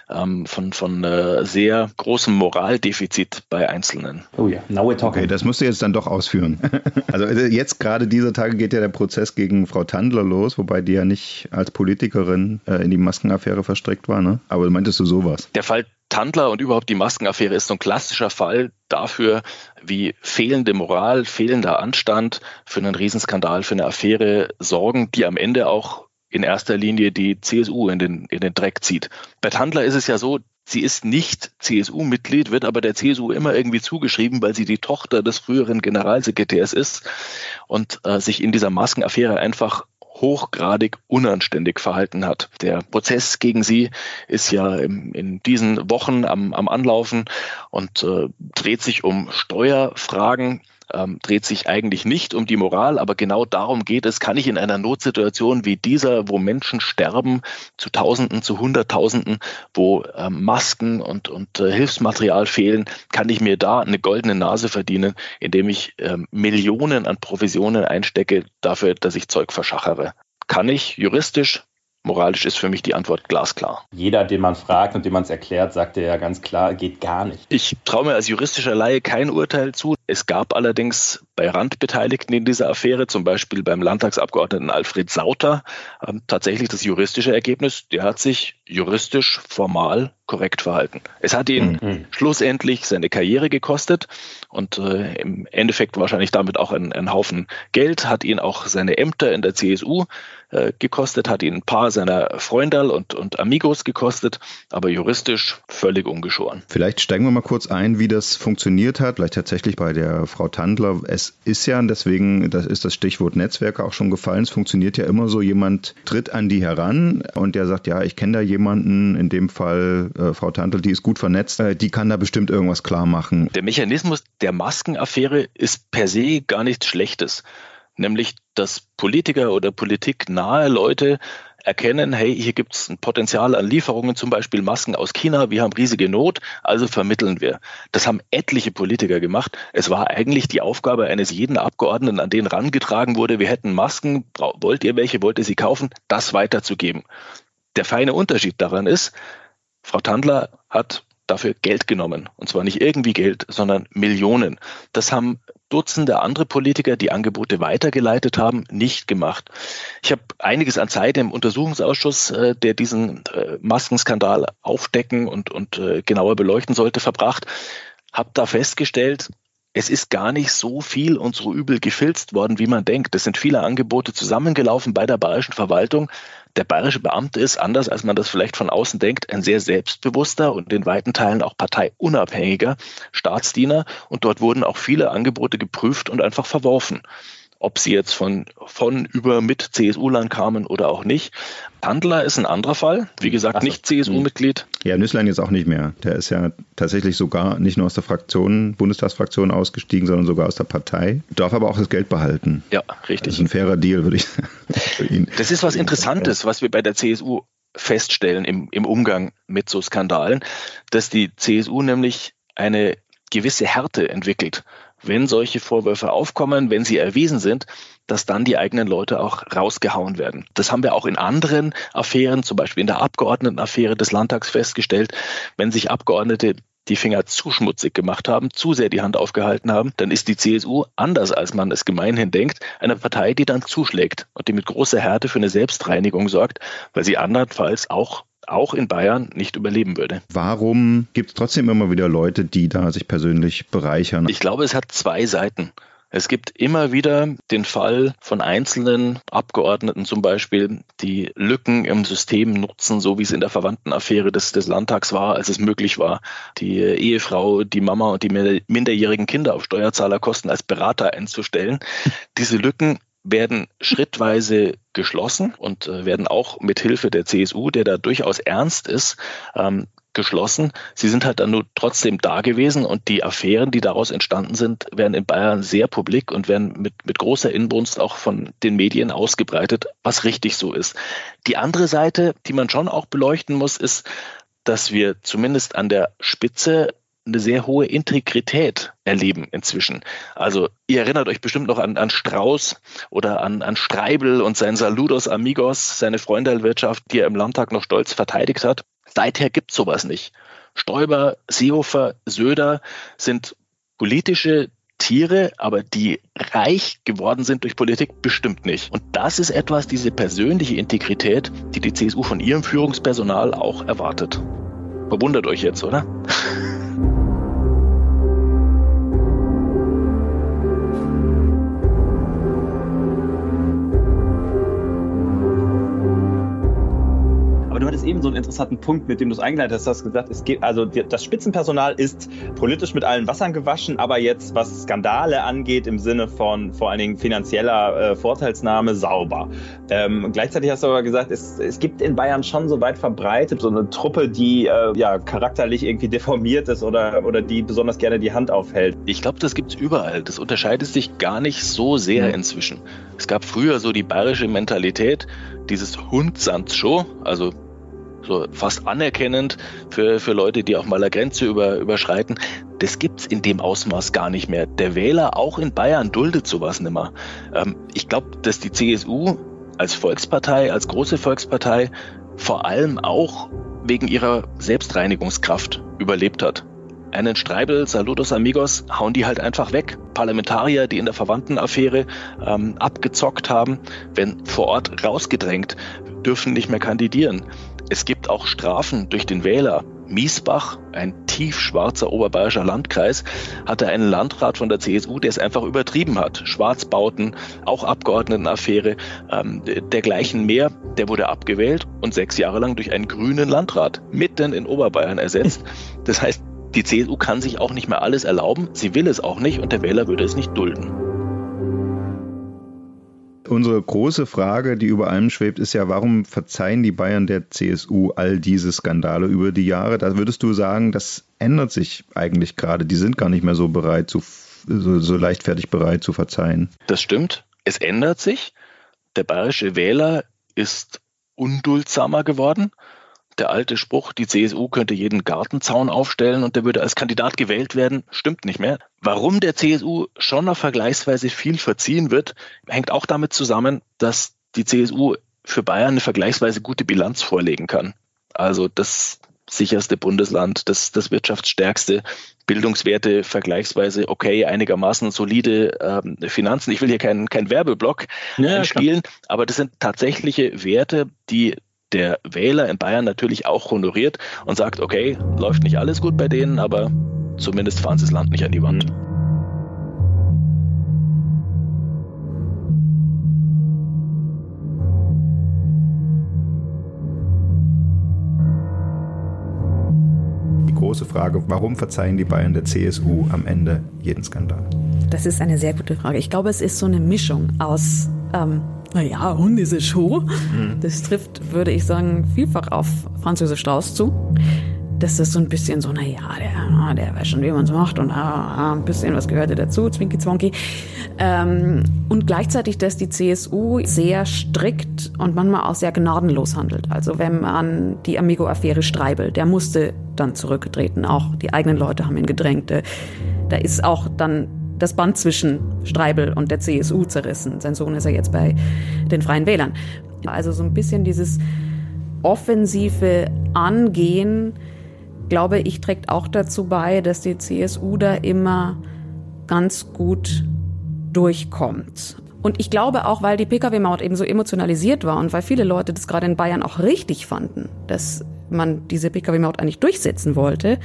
ähm, von, von äh, sehr großem Moraldefizit bei Einzelnen. Oh ja, now we're talking. Okay, das musst du jetzt dann doch ausführen. also äh, jetzt gerade dieser Tage geht ja der Prozess gegen Frau Tandler los, wobei die ja nicht als Politikerin äh, in die Maskenaffäre verstrickt war, ne? Aber meintest du sowas? Der Fall Tandler und überhaupt die Maskenaffäre ist so ein klassischer Fall dafür, wie fehlende Moral, fehlender Anstand für einen Riesenskandal, für eine Affäre sorgen, die am Ende auch in erster Linie die CSU in den, in den Dreck zieht. Bei Tandler ist es ja so, sie ist nicht CSU-Mitglied, wird aber der CSU immer irgendwie zugeschrieben, weil sie die Tochter des früheren Generalsekretärs ist und äh, sich in dieser Maskenaffäre einfach hochgradig unanständig verhalten hat. Der Prozess gegen sie ist ja in, in diesen Wochen am, am Anlaufen und äh, dreht sich um Steuerfragen ähm, dreht sich eigentlich nicht um die Moral, aber genau darum geht es, kann ich in einer Notsituation wie dieser, wo Menschen sterben, zu Tausenden, zu Hunderttausenden, wo ähm, Masken und, und äh, Hilfsmaterial fehlen, kann ich mir da eine goldene Nase verdienen, indem ich ähm, Millionen an Provisionen einstecke dafür, dass ich Zeug verschachere. Kann ich juristisch, Moralisch ist für mich die Antwort glasklar. Jeder, den man fragt und dem man es erklärt, sagt ja ganz klar, geht gar nicht. Ich traue mir als juristischer Laie kein Urteil zu. Es gab allerdings bei Randbeteiligten in dieser Affäre, zum Beispiel beim Landtagsabgeordneten Alfred Sauter, ähm, tatsächlich das juristische Ergebnis. Der hat sich juristisch formal korrekt verhalten. Es hat ihn mhm. schlussendlich seine Karriere gekostet und äh, im Endeffekt wahrscheinlich damit auch einen Haufen Geld, hat ihn auch seine Ämter in der CSU äh, gekostet, hat ihn ein paar seiner Freundal und, und Amigos gekostet, aber juristisch völlig ungeschoren. Vielleicht steigen wir mal kurz ein, wie das funktioniert hat, vielleicht tatsächlich bei der Frau Tandler. Es ist ja, deswegen das ist das Stichwort Netzwerke auch schon gefallen, es funktioniert ja immer so, jemand tritt an die heran und der sagt, ja, ich kenne da jemanden, in dem Fall äh, Frau Tandler, die ist gut vernetzt, äh, die kann da bestimmt irgendwas klar machen. Der Mechanismus der Maskenaffäre ist per se gar nichts Schlechtes. Nämlich dass Politiker oder politiknahe Leute erkennen, hey, hier gibt es ein Potenzial an Lieferungen, zum Beispiel Masken aus China, wir haben riesige Not, also vermitteln wir. Das haben etliche Politiker gemacht. Es war eigentlich die Aufgabe eines jeden Abgeordneten, an den rangetragen wurde, wir hätten Masken, wollt ihr welche, wollt ihr sie kaufen, das weiterzugeben. Der feine Unterschied daran ist, Frau Tandler hat dafür Geld genommen. Und zwar nicht irgendwie Geld, sondern Millionen. Das haben Dutzende andere Politiker, die Angebote weitergeleitet haben, nicht gemacht. Ich habe einiges an Zeit im Untersuchungsausschuss, äh, der diesen äh, Maskenskandal aufdecken und, und äh, genauer beleuchten sollte, verbracht. Habe da festgestellt, es ist gar nicht so viel und so übel gefilzt worden, wie man denkt. Es sind viele Angebote zusammengelaufen bei der bayerischen Verwaltung. Der bayerische Beamte ist, anders als man das vielleicht von außen denkt, ein sehr selbstbewusster und in weiten Teilen auch parteiunabhängiger Staatsdiener. Und dort wurden auch viele Angebote geprüft und einfach verworfen ob sie jetzt von, von über mit CSU-Land kamen oder auch nicht. Tandler ist ein anderer Fall, wie gesagt, so. nicht CSU-Mitglied. Ja, Nüsslein jetzt auch nicht mehr. Der ist ja tatsächlich sogar nicht nur aus der Fraktion, Bundestagsfraktion ausgestiegen, sondern sogar aus der Partei. Darf aber auch das Geld behalten. Ja, richtig. Das ist ein fairer Deal, würde ich sagen. Das ist was Interessantes, was wir bei der CSU feststellen im, im Umgang mit so Skandalen, dass die CSU nämlich eine gewisse Härte entwickelt wenn solche Vorwürfe aufkommen, wenn sie erwiesen sind, dass dann die eigenen Leute auch rausgehauen werden. Das haben wir auch in anderen Affären, zum Beispiel in der Abgeordnetenaffäre des Landtags festgestellt. Wenn sich Abgeordnete die Finger zu schmutzig gemacht haben, zu sehr die Hand aufgehalten haben, dann ist die CSU, anders als man es gemeinhin denkt, eine Partei, die dann zuschlägt und die mit großer Härte für eine Selbstreinigung sorgt, weil sie andernfalls auch auch in Bayern nicht überleben würde. Warum gibt es trotzdem immer wieder Leute, die da sich persönlich bereichern? Ich glaube, es hat zwei Seiten. Es gibt immer wieder den Fall von einzelnen Abgeordneten zum Beispiel, die Lücken im System nutzen, so wie es in der Verwandtenaffäre des, des Landtags war, als es möglich war, die Ehefrau, die Mama und die minderjährigen Kinder auf Steuerzahlerkosten als Berater einzustellen. Diese Lücken werden schrittweise geschlossen und äh, werden auch mit Hilfe der CSU, der da durchaus ernst ist, ähm, geschlossen. Sie sind halt dann nur trotzdem da gewesen und die Affären, die daraus entstanden sind, werden in Bayern sehr publik und werden mit, mit großer Inbrunst auch von den Medien ausgebreitet, was richtig so ist. Die andere Seite, die man schon auch beleuchten muss, ist, dass wir zumindest an der Spitze eine sehr hohe Integrität erleben inzwischen. Also ihr erinnert euch bestimmt noch an, an Strauß oder an, an Streibel und sein Saludos Amigos, seine Freundelwirtschaft, die er im Landtag noch stolz verteidigt hat. Seither gibt's sowas nicht. Stoiber, Seehofer, Söder sind politische Tiere, aber die reich geworden sind durch Politik, bestimmt nicht. Und das ist etwas, diese persönliche Integrität, die die CSU von ihrem Führungspersonal auch erwartet. Verwundert euch jetzt, oder? interessanten Punkt, mit dem du es eingeleitet hast. Du hast gesagt, es geht, also das Spitzenpersonal ist politisch mit allen Wassern gewaschen, aber jetzt, was Skandale angeht, im Sinne von vor allen Dingen finanzieller äh, Vorteilsnahme, sauber. Ähm, gleichzeitig hast du aber gesagt, es, es gibt in Bayern schon so weit verbreitet so eine Truppe, die äh, ja charakterlich irgendwie deformiert ist oder, oder die besonders gerne die Hand aufhält. Ich glaube, das gibt es überall. Das unterscheidet sich gar nicht so sehr mhm. inzwischen. Es gab früher so die bayerische Mentalität, dieses Hund Show, also so fast anerkennend für, für Leute, die auch mal eine Grenze über, überschreiten. Das gibt's in dem Ausmaß gar nicht mehr. Der Wähler auch in Bayern duldet sowas nimmer. Ähm, ich glaube, dass die CSU als Volkspartei, als große Volkspartei vor allem auch wegen ihrer Selbstreinigungskraft überlebt hat. einen Streibel, Saludos Amigos, hauen die halt einfach weg. Parlamentarier, die in der Verwandtenaffäre ähm, abgezockt haben, werden vor Ort rausgedrängt, dürfen nicht mehr kandidieren. Es gibt auch Strafen durch den Wähler. Miesbach, ein tiefschwarzer oberbayerischer Landkreis, hatte einen Landrat von der CSU, der es einfach übertrieben hat. Schwarzbauten, auch Abgeordnetenaffäre, ähm, dergleichen mehr. Der wurde abgewählt und sechs Jahre lang durch einen grünen Landrat mitten in Oberbayern ersetzt. Das heißt, die CSU kann sich auch nicht mehr alles erlauben, sie will es auch nicht und der Wähler würde es nicht dulden. Unsere große Frage, die über allem schwebt, ist ja, warum verzeihen die Bayern der CSU all diese Skandale über die Jahre? Da würdest du sagen, das ändert sich eigentlich gerade. Die sind gar nicht mehr so bereit, zu, so, so leichtfertig bereit zu verzeihen. Das stimmt. Es ändert sich. Der bayerische Wähler ist unduldsamer geworden der alte Spruch, die CSU könnte jeden Gartenzaun aufstellen und der würde als Kandidat gewählt werden, stimmt nicht mehr. Warum der CSU schon noch vergleichsweise viel verziehen wird, hängt auch damit zusammen, dass die CSU für Bayern eine vergleichsweise gute Bilanz vorlegen kann. Also das sicherste Bundesland, das, das wirtschaftsstärkste, Bildungswerte vergleichsweise okay, einigermaßen solide ähm, Finanzen. Ich will hier keinen kein Werbeblock ja, spielen, aber das sind tatsächliche Werte, die der Wähler in Bayern natürlich auch honoriert und sagt, okay, läuft nicht alles gut bei denen, aber zumindest fahren sie das Land nicht an die Wand. Die große Frage, warum verzeihen die Bayern der CSU am Ende jeden Skandal? Das ist eine sehr gute Frage. Ich glaube, es ist so eine Mischung aus ähm, naja, Hund ist eine Show. Mhm. Das trifft, würde ich sagen, vielfach auf Französisch Strauß zu. Das ist so ein bisschen so, naja, der, der weiß schon, wie man es macht und ah, ein bisschen was gehörte dazu, zwinki zwonki. Ähm, und gleichzeitig, dass die CSU sehr strikt und manchmal auch sehr gnadenlos handelt. Also wenn man die Amigo-Affäre Streibel, der musste dann zurücktreten. Auch die eigenen Leute haben ihn gedrängt. Da ist auch dann das Band zwischen Streibel und der CSU zerrissen. Sein Sohn ist ja jetzt bei den Freien Wählern. Also so ein bisschen dieses offensive Angehen, glaube ich, trägt auch dazu bei, dass die CSU da immer ganz gut durchkommt. Und ich glaube auch, weil die Pkw-Maut eben so emotionalisiert war und weil viele Leute das gerade in Bayern auch richtig fanden, dass man diese Pkw-Maut eigentlich durchsetzen wollte,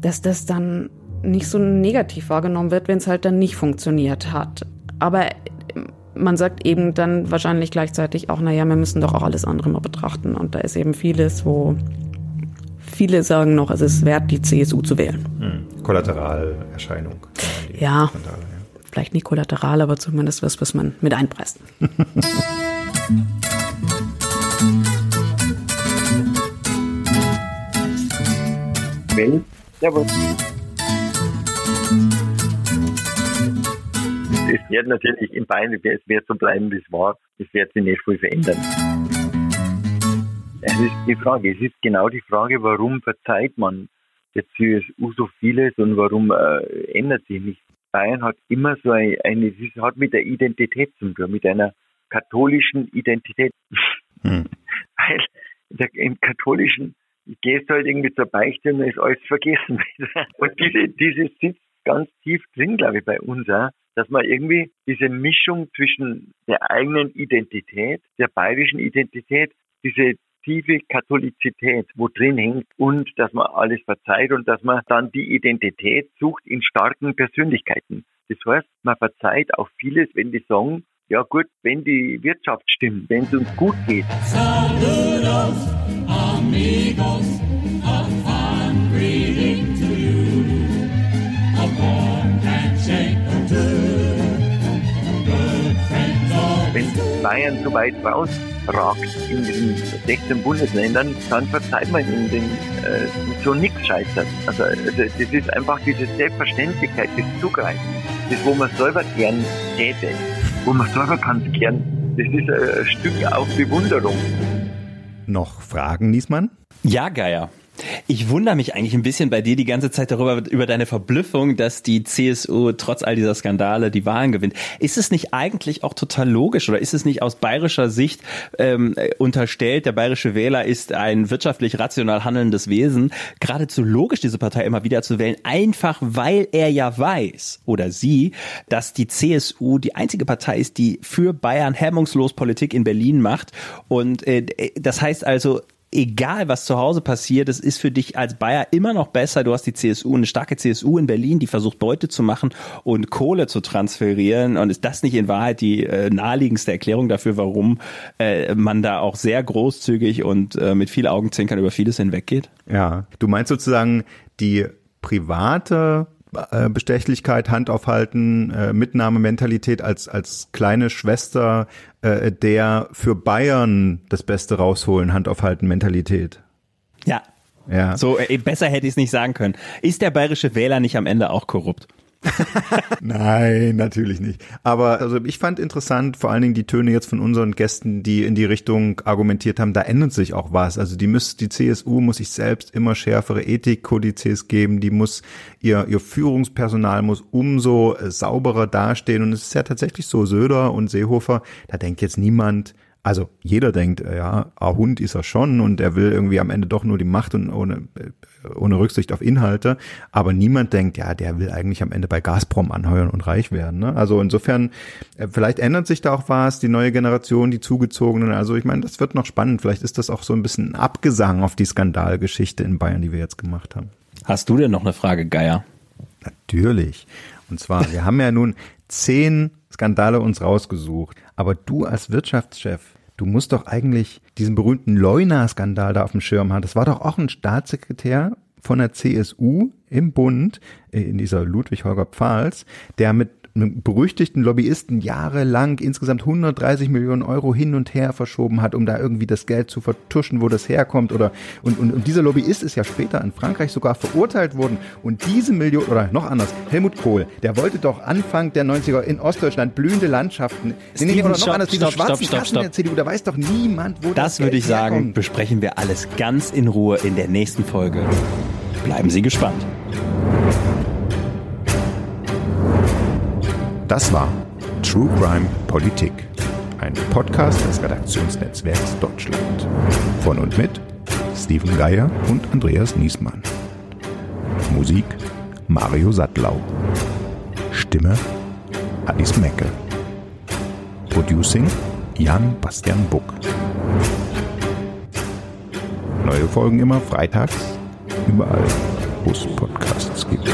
dass das dann nicht so negativ wahrgenommen wird, wenn es halt dann nicht funktioniert hat. Aber man sagt eben dann wahrscheinlich gleichzeitig auch, naja, wir müssen doch auch alles andere mal betrachten. Und da ist eben vieles, wo viele sagen noch, es ist wert, die CSU zu wählen. Hm. Kollateralerscheinung. Ja, Skandale, ja, vielleicht nicht kollateral, aber zumindest was, was man mit einpreist. Wenn, jawohl. Es wird natürlich in Bayern, es wird so bleiben, wie es war. Es wird sich nicht viel verändern. Es ist die Frage, es ist genau die Frage, warum verzeiht man der CSU so vieles und warum äh, ändert sich nicht. Bayern hat immer so eine, eine es hat mit der Identität zu tun, mit einer katholischen Identität. Hm. Weil der, im katholischen gehst halt irgendwie zur Beichte und ist alles vergessen. und diese, dieses sitzt ganz tief drin, glaube ich, bei uns auch, dass man irgendwie diese Mischung zwischen der eigenen Identität, der bayerischen Identität, diese tiefe Katholizität, wo drin hängt und dass man alles verzeiht und dass man dann die Identität sucht in starken Persönlichkeiten. Das heißt, man verzeiht auch vieles, wenn die sagen, ja gut, wenn die Wirtschaft stimmt, wenn es uns gut geht. Saludos, amigos, Bayern so weit rausragt in den 16 Bundesländern, dann verzeiht man ihnen den, äh, so nichts scheitert. Also, also das ist einfach diese Selbstverständlichkeit, das Zugreifen, das wo man selber gern täte, wo man selber kann gern. Das ist ein Stück auch Bewunderung. Noch Fragen, Niesmann? Ja, Geier. Ich wundere mich eigentlich ein bisschen bei dir die ganze Zeit darüber, über deine Verblüffung, dass die CSU trotz all dieser Skandale die Wahlen gewinnt. Ist es nicht eigentlich auch total logisch oder ist es nicht aus bayerischer Sicht ähm, unterstellt, der bayerische Wähler ist ein wirtschaftlich rational handelndes Wesen, geradezu logisch, diese Partei immer wieder zu wählen, einfach weil er ja weiß oder sie, dass die CSU die einzige Partei ist, die für Bayern hemmungslos Politik in Berlin macht. Und äh, das heißt also, egal was zu Hause passiert, es ist für dich als Bayer immer noch besser. Du hast die CSU, eine starke CSU in Berlin, die versucht Beute zu machen und Kohle zu transferieren. Und ist das nicht in Wahrheit die äh, naheliegendste Erklärung dafür, warum äh, man da auch sehr großzügig und äh, mit viel Augenzwinkern über vieles hinweggeht? Ja, du meinst sozusagen die private Bestechlichkeit, Hand aufhalten, äh, Mitnahmementalität als, als kleine Schwester äh, der für Bayern das Beste rausholen, Hand aufhalten Mentalität. Ja. Ja. So, äh, besser hätte ich es nicht sagen können. Ist der bayerische Wähler nicht am Ende auch korrupt? Nein, natürlich nicht. Aber also ich fand interessant, vor allen Dingen die Töne jetzt von unseren Gästen, die in die Richtung argumentiert haben, da ändert sich auch was. Also die muss, die CSU muss sich selbst immer schärfere Ethikkodizes geben, die muss ihr, ihr Führungspersonal muss umso sauberer dastehen. Und es ist ja tatsächlich so, Söder und Seehofer, da denkt jetzt niemand, also jeder denkt, ja, ein Hund ist er schon und er will irgendwie am Ende doch nur die Macht und ohne, ohne Rücksicht auf Inhalte. Aber niemand denkt, ja, der will eigentlich am Ende bei Gazprom anheuern und reich werden. Ne? Also insofern, äh, vielleicht ändert sich da auch was, die neue Generation, die zugezogenen. Also ich meine, das wird noch spannend. Vielleicht ist das auch so ein bisschen ein Abgesang auf die Skandalgeschichte in Bayern, die wir jetzt gemacht haben. Hast du denn noch eine Frage, Geier? Natürlich. Und zwar, wir haben ja nun zehn Skandale uns rausgesucht. Aber du als Wirtschaftschef, du musst doch eigentlich diesen berühmten Leuna-Skandal da auf dem Schirm haben. Das war doch auch ein Staatssekretär von der CSU im Bund, äh, in dieser Ludwig Holger Pfahls, der mit einem berüchtigten Lobbyisten jahrelang insgesamt 130 Millionen Euro hin und her verschoben hat, um da irgendwie das Geld zu vertuschen, wo das herkommt. Oder und, und, und dieser Lobbyist ist ja später in Frankreich sogar verurteilt worden. Und diese Million, oder noch anders, Helmut Kohl, der wollte doch Anfang der 90er in Ostdeutschland blühende Landschaften. Steven, nee, oder noch stopp, anders, diese stopp, schwarzen stopp, stopp, Taschen der CDU, da weiß doch niemand, wo das Das würde Geld ich sagen, herkommt. besprechen wir alles ganz in Ruhe in der nächsten Folge. Bleiben Sie gespannt. Das war True Crime Politik, ein Podcast des Redaktionsnetzwerks Deutschland. Von und mit Steven Geier und Andreas Niesmann. Musik Mario Sattlau. Stimme Alice Mecke. Producing Jan Bastian Buck. Neue Folgen immer freitags, überall, wo es Podcasts gibt.